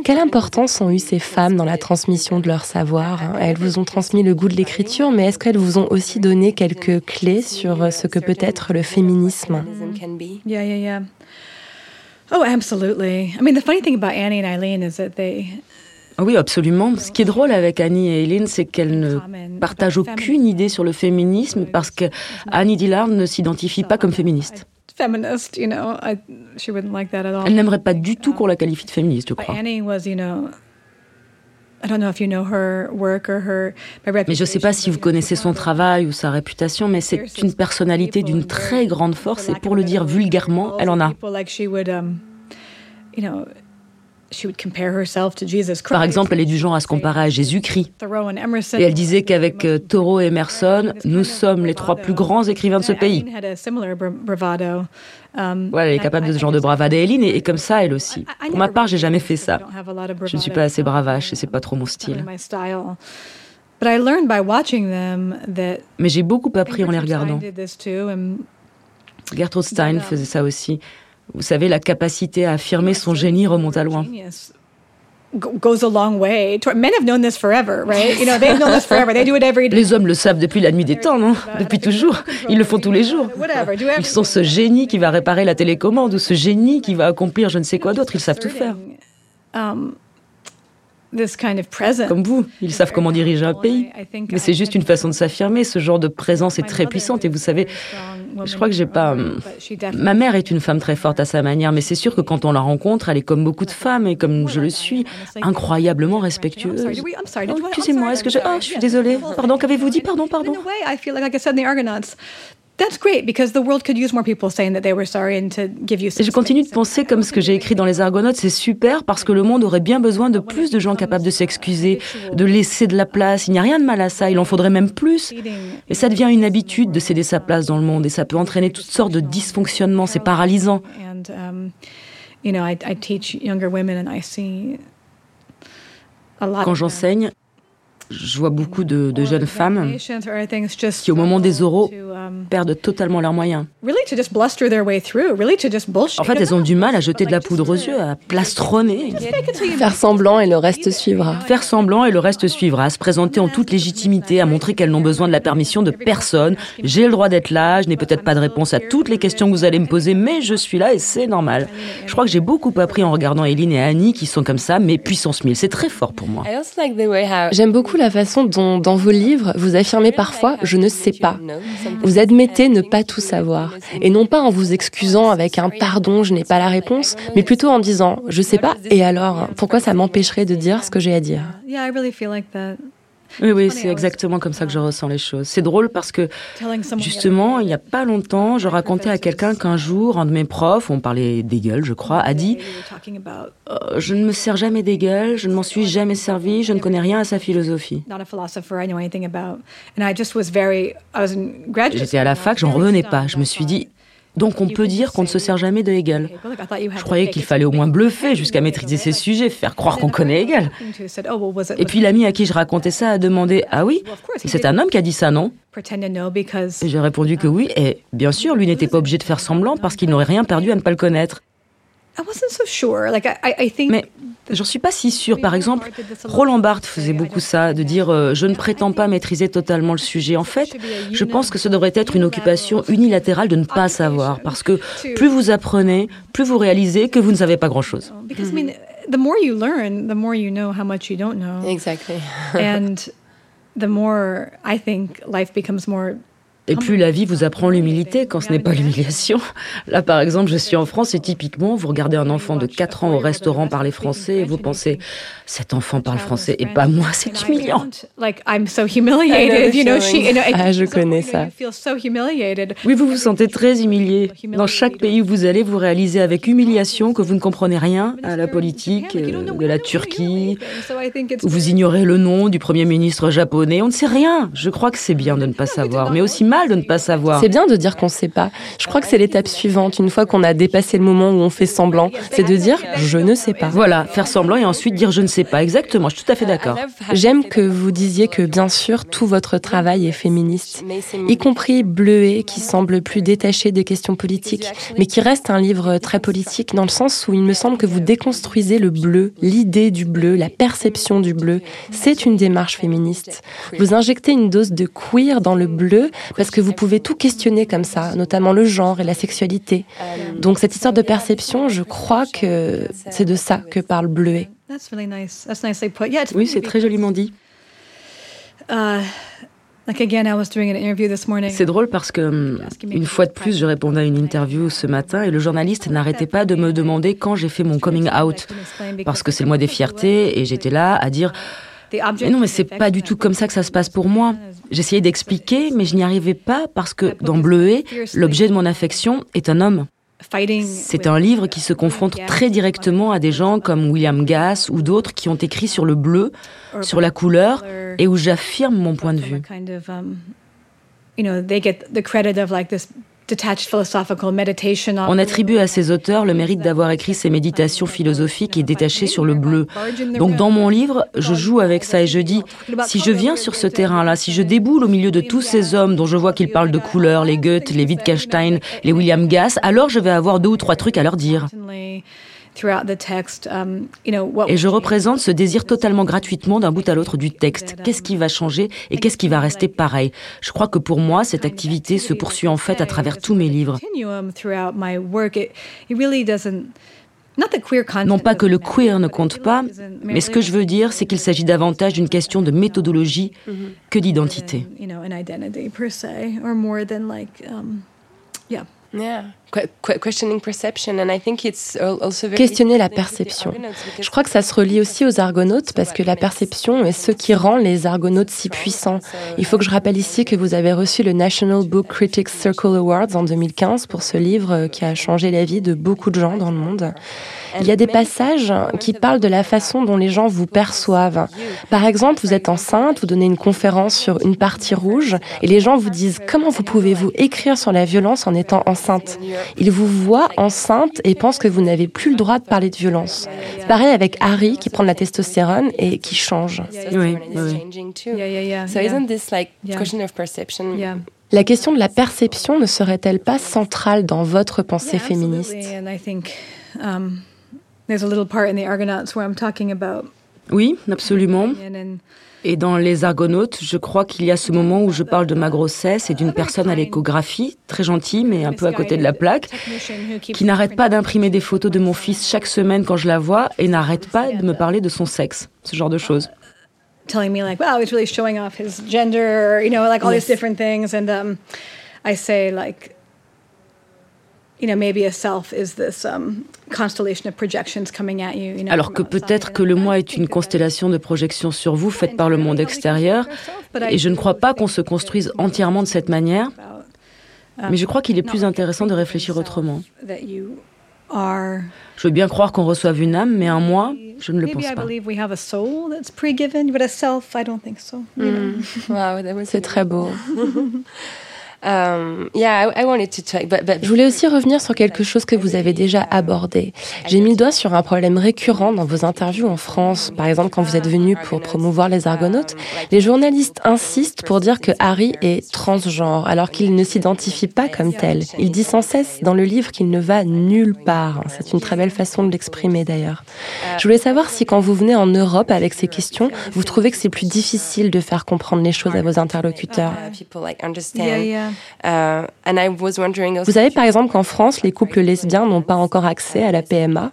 Quelle importance ont eu ces femmes dans la transmission de leur savoir? Elles vous ont transmis le goût de l'écriture, mais est-ce qu'elles vous ont aussi donné quelques clés sur ce que peut être le féminisme? Yeah, yeah, yeah. Oh, absolutely. I mean, the funny thing about Annie and Eileen is that they ah oui, absolument. Ce qui est drôle avec Annie et Eileen, c'est qu'elles ne partagent aucune idée sur le féminisme parce que Annie Dillard ne s'identifie pas comme féministe. Elle n'aimerait pas du tout qu'on la qualifie de féministe, je crois. Mais je ne sais pas si vous connaissez son travail ou sa réputation, mais c'est une personnalité d'une très grande force et pour le dire vulgairement, elle en a. Par exemple, elle est du genre à se comparer à Jésus-Christ. Et elle disait qu'avec euh, Thoreau et Emerson, nous sommes les trois plus grands écrivains de ce pays. Voilà, elle est capable de ce genre de bravade. Et Eileen est, comme ça, elle aussi. Pour ma part, j'ai jamais fait ça. Je ne suis pas assez bravache et c'est pas trop mon style. Mais j'ai beaucoup appris en les regardant. Gertrude Stein faisait ça aussi. Vous savez, la capacité à affirmer son génie remonte à loin. Les hommes le savent depuis la nuit des temps, non? Depuis toujours. Ils le font tous les jours. Ils sont ce génie qui va réparer la télécommande ou ce génie qui va accomplir je ne sais quoi d'autre. Ils savent tout faire. Comme vous, ils savent comment diriger un pays. Mais c'est juste une façon de s'affirmer. Ce genre de présence est très puissante. Et vous savez, je crois que j'ai pas. Ma mère est une femme très forte à sa manière, mais c'est sûr que quand on la rencontre, elle est comme beaucoup de femmes et comme je le suis, incroyablement respectueuse. Oh, excusez-moi, est-ce que je. Ah, je suis désolée. Pardon, qu'avez-vous dit? Pardon, pardon. Et je continue de penser comme ce que j'ai écrit dans les Argonautes, c'est super parce que le monde aurait bien besoin de plus de gens capables de s'excuser, de laisser de la place. Il n'y a rien de mal à ça, il en faudrait même plus. Et ça devient une habitude de céder sa place dans le monde et ça peut entraîner toutes sortes de dysfonctionnements, c'est paralysant. Quand j'enseigne, je vois beaucoup de, jeunes femmes qui, au moment des oraux, perdent totalement leurs moyens. En fait, elles ont du mal à jeter de la poudre aux yeux, à plastronner. Faire semblant et le reste suivra. Faire semblant et le reste suivra, à se présenter en toute légitimité, à montrer qu'elles n'ont besoin de la permission de personne. J'ai le droit d'être là, je n'ai peut-être pas de réponse à toutes les questions que vous allez me poser, mais je suis là et c'est normal. Je crois que j'ai beaucoup appris en regardant Eileen et Annie qui sont comme ça, mais puissance 1000. C'est très fort pour moi. J'aime beaucoup la façon dont, dans vos livres, vous affirmez parfois je ne sais pas. Vous admettez ne pas tout savoir. Et non pas en vous excusant avec un pardon, je n'ai pas la réponse, mais plutôt en disant je sais pas, et alors, pourquoi ça m'empêcherait de dire ce que j'ai à dire? Oui, oui, c'est exactement comme ça que je ressens les choses. C'est drôle parce que, justement, il n'y a pas longtemps, je racontais à quelqu'un qu'un jour, un de mes profs, on parlait d'Hegel, je crois, a dit euh, Je ne me sers jamais d'Hegel, je ne m'en suis jamais servi, je ne connais rien à sa philosophie. J'étais à la fac, j'en revenais pas. Je me suis dit donc on peut dire qu'on ne se sert jamais de Hegel. Je croyais qu'il fallait au moins bluffer jusqu'à maîtriser ses sujets, faire croire qu'on connaît Hegel. Et puis l'ami à qui je racontais ça a demandé Ah oui C'est un homme qui a dit ça, non? Et j'ai répondu que oui, et bien sûr, lui n'était pas obligé de faire semblant parce qu'il n'aurait rien perdu à ne pas le connaître. Mais J'en suis pas si sûre. Par exemple, Roland Barthes faisait beaucoup ça, de dire euh, je ne prétends pas maîtriser totalement le sujet. En fait, je pense que ce devrait être une occupation unilatérale de ne pas savoir, parce que plus vous apprenez, plus vous réalisez que vous ne savez pas grand-chose. Exactly. and the more I think life becomes more et plus la vie vous apprend l'humilité quand ce n'est pas l'humiliation. Là, par exemple, je suis en France et typiquement, vous regardez un enfant de 4 ans au restaurant parler français et vous pensez, cet enfant parle français et pas moi, c'est humiliant. Ah, je connais ça. Oui, vous vous sentez très humilié. Dans chaque pays où vous allez, vous réalisez avec humiliation que vous ne comprenez rien à la politique de la Turquie. Vous ignorez le nom du Premier ministre japonais. On ne sait rien. Je crois que c'est bien de ne pas savoir, mais aussi mal de ne pas savoir. C'est bien de dire qu'on ne sait pas. Je crois que c'est l'étape suivante, une fois qu'on a dépassé le moment où on fait semblant, c'est de dire je ne sais pas. Voilà, faire semblant et ensuite dire je ne sais pas. Exactement, je suis tout à fait d'accord. J'aime que vous disiez que bien sûr tout votre travail est féministe, y compris Bleuet qui semble plus détaché des questions politiques, mais qui reste un livre très politique dans le sens où il me semble que vous déconstruisez le bleu, l'idée du bleu, la perception du bleu. C'est une démarche féministe. Vous injectez une dose de queer dans le bleu parce parce que vous pouvez tout questionner comme ça, notamment le genre et la sexualité. Donc cette histoire de perception, je crois que c'est de ça que parle Bleuet. Oui, c'est très joliment dit. C'est drôle parce que, hum, une fois de plus, je répondais à une interview ce matin et le journaliste n'arrêtait pas de me demander quand j'ai fait mon coming out. Parce que c'est le mois des fiertés et j'étais là à dire mais non, mais c'est pas du tout comme ça que ça se passe pour moi. J'essayais d'expliquer, mais je n'y arrivais pas parce que dans Bleuet, l'objet de mon affection est un homme. C'est un livre qui se confronte très directement à des gens comme William Gass ou d'autres qui ont écrit sur le bleu, sur la couleur, et où j'affirme mon point de vue. On attribue à ces auteurs le mérite d'avoir écrit ces méditations philosophiques et détachées sur le bleu. Donc dans mon livre, je joue avec ça et je dis, si je viens sur ce terrain-là, si je déboule au milieu de tous ces hommes dont je vois qu'ils parlent de couleurs, les Goethe, les Wittgenstein, les William Gass, alors je vais avoir deux ou trois trucs à leur dire. Um, et je représente ce désir totalement gratuitement d'un bout à l'autre du texte. Qu'est-ce qui va changer et qu'est-ce qui va rester pareil? Je crois que pour moi, cette activité se poursuit en fait à travers tous mes livres. Non pas que le queer ne compte pas, mais ce que je veux dire, c'est qu'il s'agit davantage d'une question de méthodologie que d'identité. Questionner la perception. Je crois que ça se relie aussi aux argonautes parce que la perception est ce qui rend les argonautes si puissants. Il faut que je rappelle ici que vous avez reçu le National Book Critics Circle Awards en 2015 pour ce livre qui a changé la vie de beaucoup de gens dans le monde. Il y a des passages qui parlent de la façon dont les gens vous perçoivent. Par exemple, vous êtes enceinte, vous donnez une conférence sur une partie rouge et les gens vous disent comment vous pouvez-vous écrire sur la violence en étant enceinte? Ils vous voient enceinte et pensent que vous n'avez plus le droit de parler de violence. C'est pareil avec Harry qui prend de la testostérone et qui change. Oui, La question de la perception ne serait-elle pas centrale dans votre pensée féministe? Oui, absolument. Et dans Les Argonautes, je crois qu'il y a ce moment où je parle de ma grossesse et d'une personne à l'échographie, très gentille mais un peu à côté de la plaque, qui n'arrête pas d'imprimer des photos de mon fils chaque semaine quand je la vois et n'arrête pas de me parler de son sexe, ce genre de choses. Telling me like, wow, it's really showing off his gender, you know, like all these different things, and um, I say like, alors que peut-être que le moi est une constellation de projections sur vous faites par le monde extérieur, et je ne crois pas qu'on se construise entièrement de cette manière, mais je crois qu'il est plus intéressant de réfléchir autrement. Je veux bien croire qu'on reçoive une âme, mais un moi, je ne le pense pas. Mm. C'est très beau. Um, Je voulais aussi revenir sur quelque chose que vous avez déjà abordé. J'ai mis le doigt sur un problème récurrent dans vos interviews en France. Par exemple, quand vous êtes venu pour promouvoir les Argonautes, les journalistes insistent pour dire que Harry est transgenre, alors qu'il ne s'identifie pas comme tel. Il dit sans cesse dans le livre qu'il ne va nulle part. C'est une très belle façon de l'exprimer d'ailleurs. Je voulais savoir si quand vous venez en Europe avec ces questions, vous trouvez que c'est plus difficile de faire comprendre les choses à vos interlocuteurs. Vous savez par exemple qu'en France, les couples lesbiens n'ont pas encore accès à la PMA.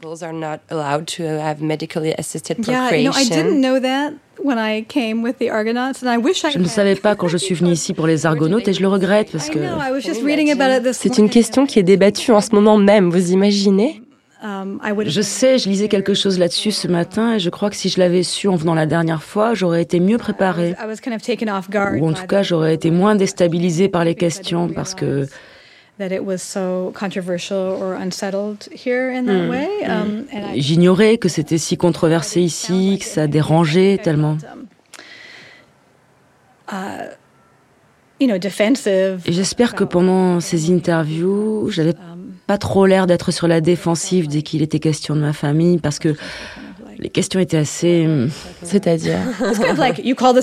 Je ne savais pas quand je suis venue ici pour les Argonautes et je le regrette parce que... C'est une question qui est débattue en ce moment même, vous imaginez? Je sais, je lisais quelque chose là-dessus ce matin et je crois que si je l'avais su en venant la dernière fois, j'aurais été mieux préparée. Ou en tout cas, j'aurais été moins déstabilisée par les questions parce que J'ignorais que c'était si controversé ici, que ça dérangeait tellement. Um, uh, j'espère que pendant ces interviews, j'avais um, pas trop l'air d'être sur la défensive dès qu'il était question de ma famille, parce que les questions étaient assez. Hmm, c'est-à-dire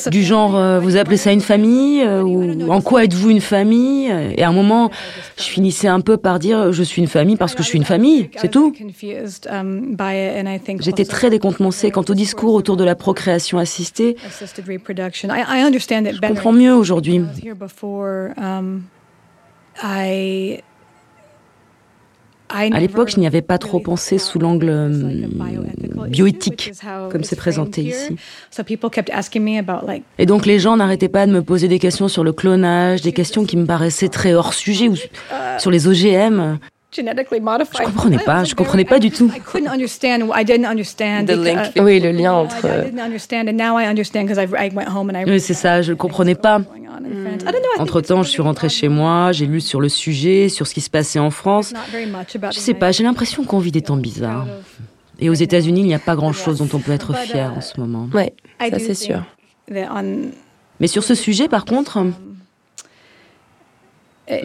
Du genre, euh, vous appelez ça une famille euh, Ou en quoi êtes-vous une famille? Et à un moment, je finissais un peu par dire je suis une famille parce que je suis une famille, c'est tout. J'étais très décontenancée quant au discours autour de la procréation assistée. Je comprends mieux aujourd'hui. À l'époque, je n'y avais pas trop pensé sous l'angle euh, bioéthique, comme c'est présenté ici. Et donc les gens n'arrêtaient pas de me poser des questions sur le clonage, des questions qui me paraissaient très hors sujet, ou sur les OGM. Je comprenais pas, je comprenais pas du tout. Oui, le lien entre. Oui, c'est ça, je ne comprenais pas. Entre-temps, je suis rentrée chez moi, j'ai lu sur le sujet, sur ce qui se passait en France. Je sais pas, j'ai l'impression qu'on vit des temps bizarres. Et aux États-Unis, il n'y a pas grand-chose dont on peut être fier en ce moment. Ouais, ça c'est sûr. Mais sur ce sujet, par contre,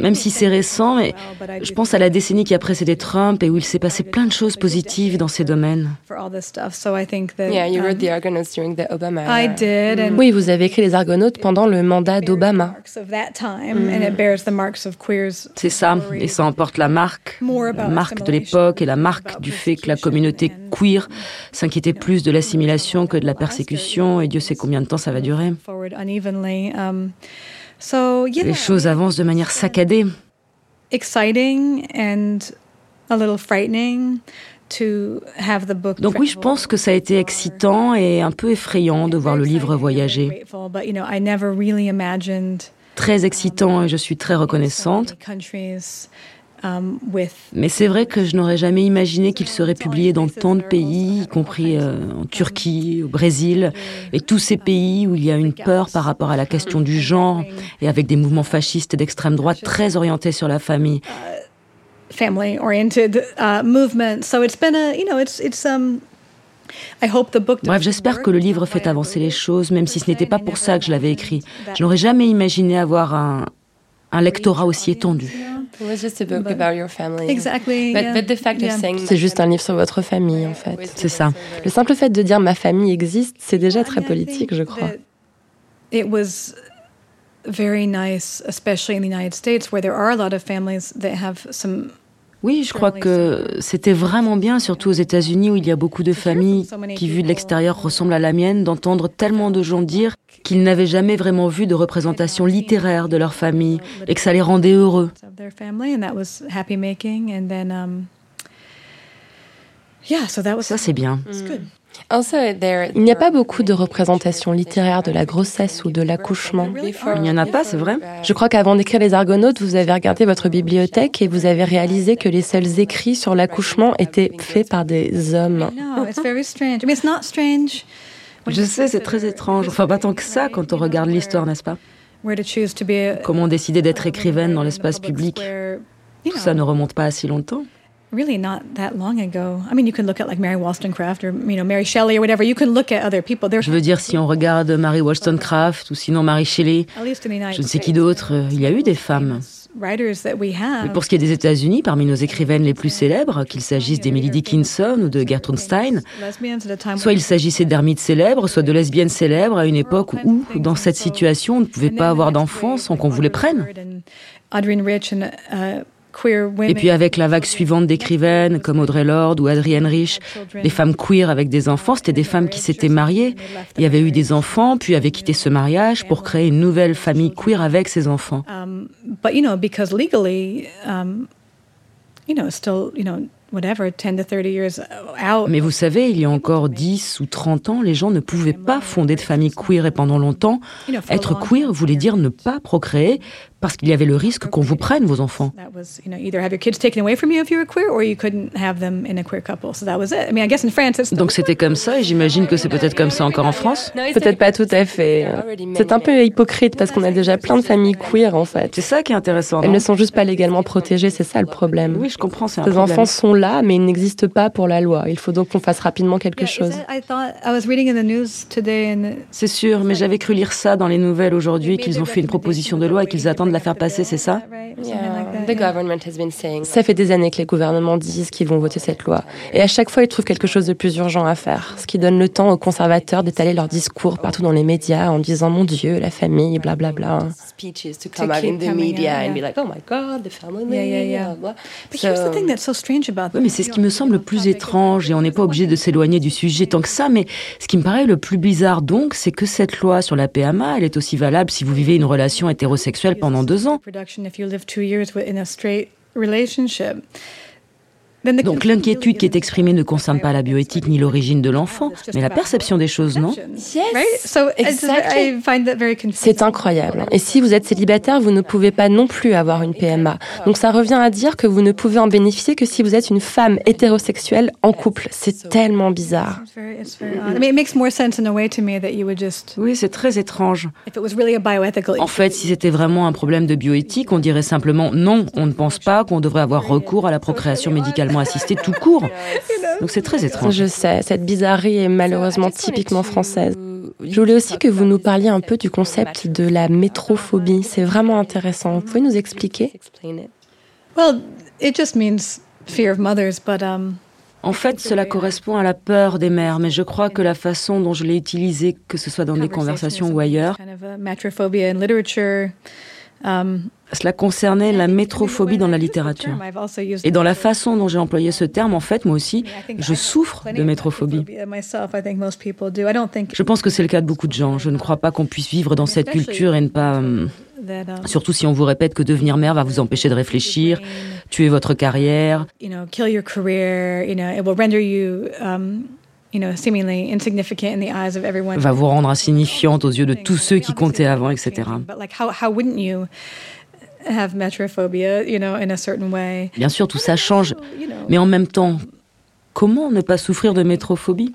même si c'est récent, mais je pense à la décennie qui a précédé Trump et où il s'est passé plein de choses positives dans ces domaines. Yeah, you wrote the Argonauts during the Obama. I did, and Oui, vous avez écrit les Argonautes pendant le mandat d'Obama. C'est ça, et ça emporte la marque, la marque de l'époque et la marque du fait que la communauté queer s'inquiétait plus de l'assimilation que de la persécution, et Dieu sait combien de temps ça va durer. Les choses avancent de manière saccadée. exciting and a little frightening to have the book. Donc oui, je pense que ça a été excitant et un peu effrayant de voir le livre voyager. Très excitant et je suis très reconnaissante. Um, with Mais c'est vrai que je n'aurais jamais imaginé qu'il serait publié dans tant de pays, y compris euh, en Turquie, au Brésil, et tous ces pays où il y a une peur par rapport à la question du genre, et avec des mouvements fascistes et d'extrême droite très orientés sur la famille. uh, movement. So it's been a, you know, it's it's um I hope the book Bref, j'espère que le livre fait avancer les choses, même si ce n'était pas pour ça que je l'avais écrit. Je n'aurais jamais imaginé avoir un, un lectorat aussi étendu. It was just a book about your family. Exactly. But, yeah. but the fact Yeah. of saying c'est juste un livre sur votre famille en fait. C'est ça. Le simple fait de dire ma famille existe, c'est déjà très politique, je crois. It was very nice, especially in the United States, where there are a lot of families that have some. Oui, je crois que c'était vraiment bien, surtout aux États-Unis où il y a beaucoup de familles qui, vues de l'extérieur, ressemblent à la mienne, d'entendre tellement de gens dire qu'ils n'avaient jamais vraiment vu de représentation littéraire de leur famille et que ça les rendait heureux. um, Ça, c'est bien. Il n'y a pas beaucoup de représentations littéraires de la grossesse ou de l'accouchement. Il n'y en a pas, c'est vrai Je crois qu'avant d'écrire Les Argonautes, vous avez regardé votre bibliothèque et vous avez réalisé que les seuls écrits sur l'accouchement étaient faits par des hommes. Je sais, c'est très étrange. Enfin, pas tant que ça quand on regarde l'histoire, n'est-ce pas? Comment décider d'être écrivaine dans l'espace public Tout ça ne remonte pas à si longtemps. Really not that long ago. I mean, you can look at like Mary Wollstonecraft or you know Mary Shelley or whatever. You can look at other people. There's Je veux dire, si on regarde Mary Wollstonecraft ou sinon Mary Shelley, je ne sais qui d'autre, euh, il y a eu des femmes. writers that we Mais pour ce qui est des États-Unis, parmi nos écrivaines les plus célèbres, qu'il s'agisse d'Emily Dickinson ou de Gertrude Stein, soit il s'agissait d'ermites célèbres, soit de lesbiennes célèbres à une époque où, dans cette situation, on ne pouvait pas avoir d'enfants sans qu'on vous les prenne. Et puis avec la vague suivante d'écrivaines comme Audrey Lorde ou Adrienne Rich, les femmes queer avec des enfants, c'était des femmes qui s'étaient mariées, et avaient eu des enfants, puis avaient quitté ce mariage pour créer une nouvelle famille queer avec ses enfants. But you know, because legally, you know, still, you know, whatever, 10 to 30 years out. Mais vous savez, il y a encore 10 ou 30 ans, les gens ne pouvaient pas fonder de famille queer et pendant longtemps, être queer voulait dire ne pas procréer parce qu'il y avait le risque qu'on vous prenne vos enfants. That was, you know, either have your kids taken away from you if you were queer, or you couldn't have them in a queer couple. So that was it. I mean, I guess in France, it's Donc c'était comme ça et j'imagine que c'est peut-être comme ça encore en France. Peut-être pas tout à fait. C'est un peu hypocrite parce qu'on a déjà plein de familles queer en fait. C'est ça qui est intéressant. Elles ne sont juste pas légalement protégées, c'est ça le problème. Oui, je comprends, c'est un Ces problème. enfants sont là, mais ils n'existent pas pour la loi. Il faut donc qu'on fasse rapidement quelque chose. C'est sûr, mais j'avais cru lire ça dans les nouvelles aujourd'hui qu'ils ont fait une proposition de loi et qu'ils attendent de la faire passer, c'est ça Ça fait des années que les gouvernements disent qu'ils vont voter cette loi. Et à chaque fois, ils trouvent quelque chose de plus urgent à faire. Ce qui donne le temps aux conservateurs d'étaler leur discours partout dans les médias en disant Mon Dieu, la famille, blablabla. Like, Oh about Oui, mais c'est ce qui me semble le plus étrange et on n'est pas obligé de s'éloigner du sujet tant que ça, mais ce qui me paraît le plus bizarre donc, c'est que cette loi sur la PMA, elle est aussi valable si vous vivez une relation hétérosexuelle pendant deux ans. Donc l'inquiétude qui est exprimée ne concerne pas la bioéthique ni l'origine de l'enfant, mais la perception des choses, non C'est incroyable. Et si vous êtes célibataire, vous ne pouvez pas non plus avoir une PMA. Donc ça revient à dire que vous ne pouvez en bénéficier que si vous êtes une femme hétérosexuelle en couple. C'est tellement bizarre. Oui, c'est très étrange. En fait, si c'était vraiment un problème de bioéthique, on dirait simplement non, on ne pense pas qu'on devrait avoir recours à la procréation médicalement assistée tout court. Donc c'est très étrange. Je sais, cette bizarrerie est malheureusement typiquement française. Je voulais aussi que vous nous parliez un peu du concept de la métrophobie. C'est vraiment intéressant. Vous pouvez nous expliquer? Well, it just means fear of mothers, but um, en fait, cela correspond à la peur des mères, mais je crois que la façon dont je l'ai utilisé, que ce soit dans des conversations ou ailleurs, cela concernait la métrophobie dans la littérature. Et dans la façon dont j'ai employé ce terme, en fait, moi aussi, je souffre de métrophobie. Je pense que c'est le cas de beaucoup de gens. Je ne crois pas qu'on puisse vivre dans cette culture et ne pas... Hum, surtout si on vous répète que devenir mère va vous empêcher de réfléchir, tuer votre carrière. Va vous rendre insignifiante aux yeux de tous ceux qui comptaient avant, etc. Bien sûr, tout ça change, mais en même temps, comment ne pas souffrir de métrophobie?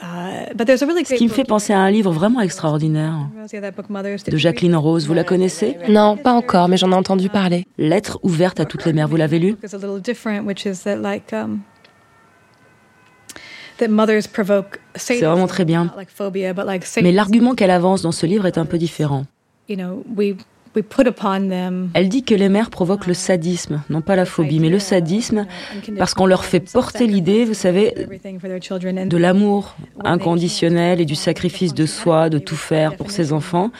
Uh, ce qui me fait penser à un livre vraiment extraordinaire de Jacqueline Rose. Vous la connaissez? Non, pas encore, mais j'en ai entendu parler. Lettre ouverte à toutes les mères. Vous l'avez lu? C'est vraiment très bien. Mais l'argument qu'elle avance dans ce livre est un peu différent. Elle dit que les mères provoquent le sadisme, non pas la phobie, mais le sadisme, parce qu'on leur fait porter l'idée, vous savez, de l'amour inconditionnel et du sacrifice de soi, de tout faire pour ses enfants,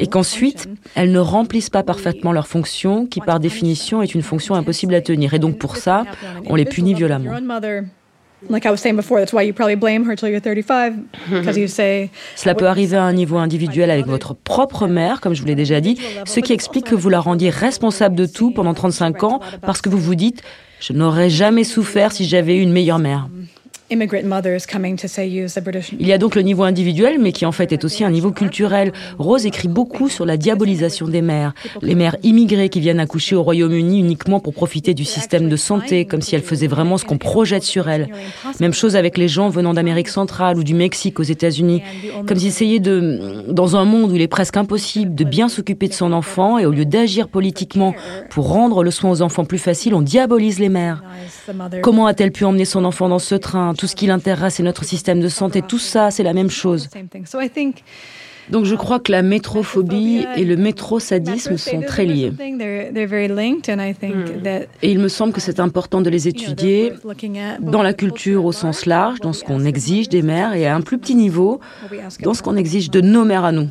et qu'ensuite, elles ne remplissent pas parfaitement leur fonction, qui par définition est une fonction impossible à tenir. Et donc pour ça, on les punit violemment. Cela peut arriver à un niveau individuel avec votre propre mère, comme je vous l'ai déjà dit, ce qui explique que vous la rendiez responsable de tout pendant 35 ans parce que vous vous dites je n'aurais jamais souffert si j'avais eu une meilleure mère. Il y a donc le niveau individuel, mais qui en fait est aussi un niveau culturel. Rose écrit beaucoup sur la diabolisation des mères. Les mères immigrées qui viennent accoucher au Royaume-Uni uniquement pour profiter du système de santé, comme si elles faisaient vraiment ce qu'on projette sur elles. Même chose avec les gens venant d'Amérique centrale ou du Mexique aux États-Unis. Comme s'ils essayaient de, dans un monde où il est presque impossible de bien s'occuper de son enfant, et au lieu d'agir politiquement pour rendre le soin aux enfants plus facile, on diabolise les mères. Comment a-t-elle pu emmener son enfant dans ce train tout ce qui l'intéresse, c'est notre système de santé. Tout ça, c'est la même chose. Donc je crois que la métrophobie et le métrosadisme sont très liés. Et il me semble que c'est important de les étudier dans la culture au sens large, dans ce qu'on exige des mères, et à un plus petit niveau, dans ce qu'on exige de nos mères à nous.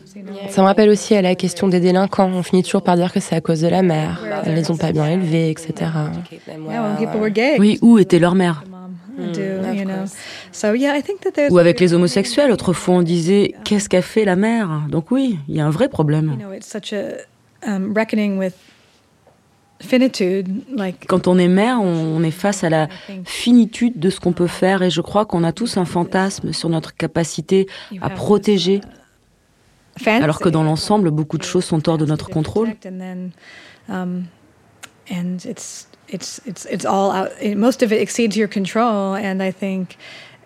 Ça me rappelle aussi à la question des délinquants. On finit toujours par dire que c'est à cause de la mère. Elles les ont pas bien élevées, etc. Oui, où était leur mère? Hmm, Ou avec les homosexuels, autrefois on disait qu'est-ce qu'a fait la mère? Donc oui, il y a un vrai problème. Um, Quand on est mère, on est face à la finitude de ce qu'on peut faire et je crois qu'on a tous un fantasme sur notre capacité à protéger, alors que dans l'ensemble, beaucoup de choses sont hors de notre contrôle it's it's it's all out. Most of it exceeds your control, and I think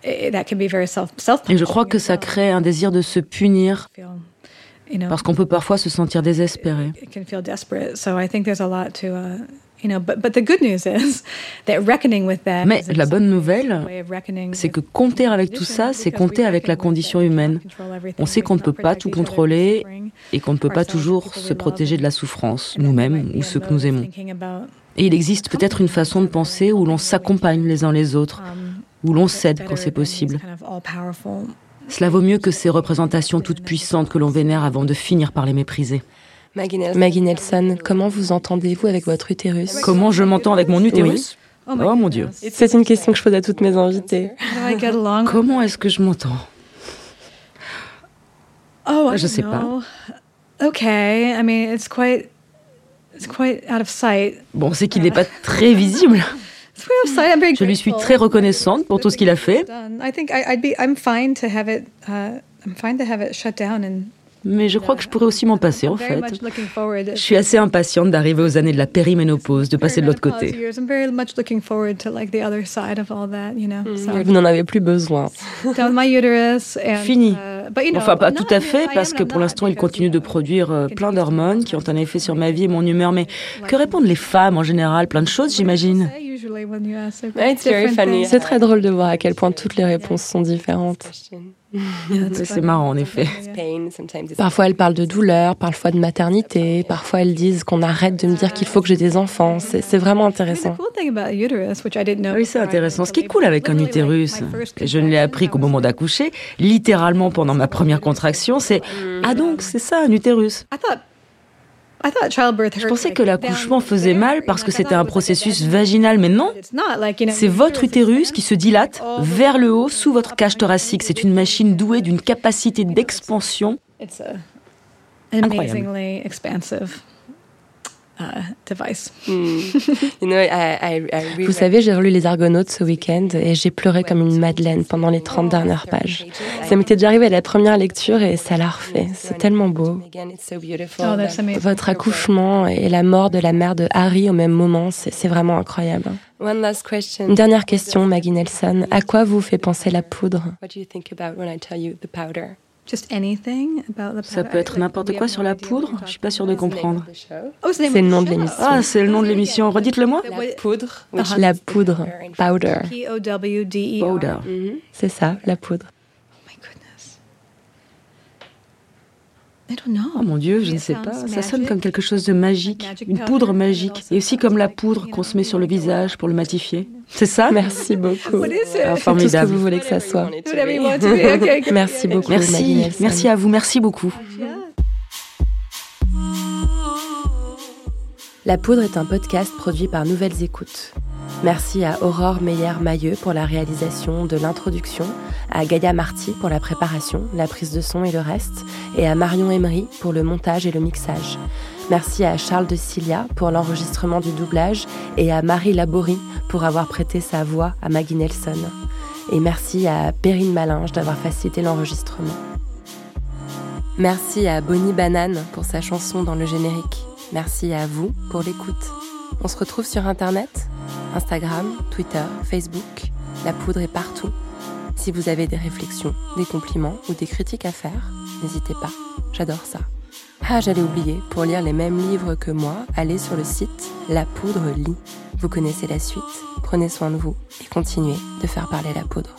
that can be very self self. Et je crois que ça crée un désir de se punir. Parce qu'on peut parfois se sentir désespéré. It can feel desperate. So I think there's a lot to uh, mais la bonne nouvelle, c'est que compter avec tout ça, c'est compter avec la condition humaine. On sait qu'on ne peut pas tout contrôler et qu'on ne peut pas toujours se protéger de la souffrance, nous-mêmes ou ceux que nous aimons. Et il existe peut-être une façon de penser où l'on s'accompagne les uns les autres, um, où l'on cède quand c'est possible. Cela vaut mieux que ces représentations toutes puissantes que l'on vénère avant de finir par les mépriser. Maggie Nelson, comment vous entendez-vous avec votre utérus Comment je m'entends avec mon utérus Oh, mon Dieu. C'est une question que je pose à toutes mes invités. Comment est-ce que je m'entends? Oh, je sais pas. Ok, I mean, it's quite, it's quite out of sight. Bon, c'est qu'il n'est pas très visible. Je lui suis très reconnaissante pour tout ce qu'il a fait. Mais je crois que je pourrais aussi m'en passer en fait. Je suis assez impatiente d'arriver aux années de la périménopause, de passer de l'autre côté. Vous n'en avez plus besoin. Fini. Enfin, pas tout à fait, parce que pour l'instant, il continue de produire euh, plein d'hormones qui ont un effet sur ma vie et mon humeur. Mais que répondent les femmes en général? Plein de choses, j'imagine. C'est très drôle de voir à quel point toutes les réponses sont différentes. C'est marrant en effet. Parfois elles parlent de douleur, parfois de maternité, parfois elles disent qu'on arrête de me dire qu'il faut que j'ai des enfants. C'est vraiment intéressant. Oui, c'est intéressant. Ce qui est cool avec un utérus, et je ne l'ai appris qu'au moment d'accoucher, littéralement pendant ma première contraction, c'est Ah donc, c'est ça un utérus je pensais que l'accouchement faisait mal parce que c'était un processus vaginal, mais non. C'est votre utérus qui se dilate vers le haut sous votre cage thoracique. C'est une machine douée d'une capacité d'expansion. Incroyable. Vous savez, j'ai relu Les Argonautes ce week-end et j'ai pleuré comme une madeleine pendant les 30 dernières pages. Ça m'était déjà arrivé à la première lecture et ça l'a refait. C'est tellement beau. Oh, Votre accouchement et la mort de la mère de Harry au même moment, c'est vraiment incroyable. Une dernière question, Maggie Nelson. À quoi vous fait penser la poudre? Ça peut être n'importe quoi sur la poudre Je suis pas sûre de comprendre. Oh, c'est le nom de l'émission. Ah, c'est le nom de l'émission. Redites-le moi. La poudre. La poudre. Powder. Powder. C'est ça, la poudre. Oh mon Dieu, je ne sais pas. Ça sonne comme quelque chose de magique, une poudre magique, et aussi comme la poudre qu'on se met sur le visage pour le matifier. C'est ça? Merci beaucoup. Ah, formidable. Tout ce que vous voulez que ça soit. Merci beaucoup. Merci, merci à vous, merci beaucoup. La Poudre est un podcast produit par Nouvelles Écoutes. Merci à Aurore Meyer-Mailleux pour la réalisation de l'introduction, à Gaïa Marty pour la préparation, la prise de son et le reste, et à Marion Emery pour le montage et le mixage. Merci à Charles de Cilia pour l'enregistrement du doublage et à Marie Laborie pour avoir prêté sa voix à Maggie Nelson. Et merci à Perrine Malinge d'avoir facilité l'enregistrement. Merci à Bonnie Banane pour sa chanson dans le générique. Merci à vous pour l'écoute. On se retrouve sur Internet Instagram, Twitter, Facebook. La poudre est partout. Si vous avez des réflexions, des compliments ou des critiques à faire, n'hésitez pas. J'adore ça. Ah, j'allais oublier, pour lire les mêmes livres que moi, allez sur le site La Poudre Lit. Vous connaissez la suite. Prenez soin de vous et continuez de faire parler la poudre.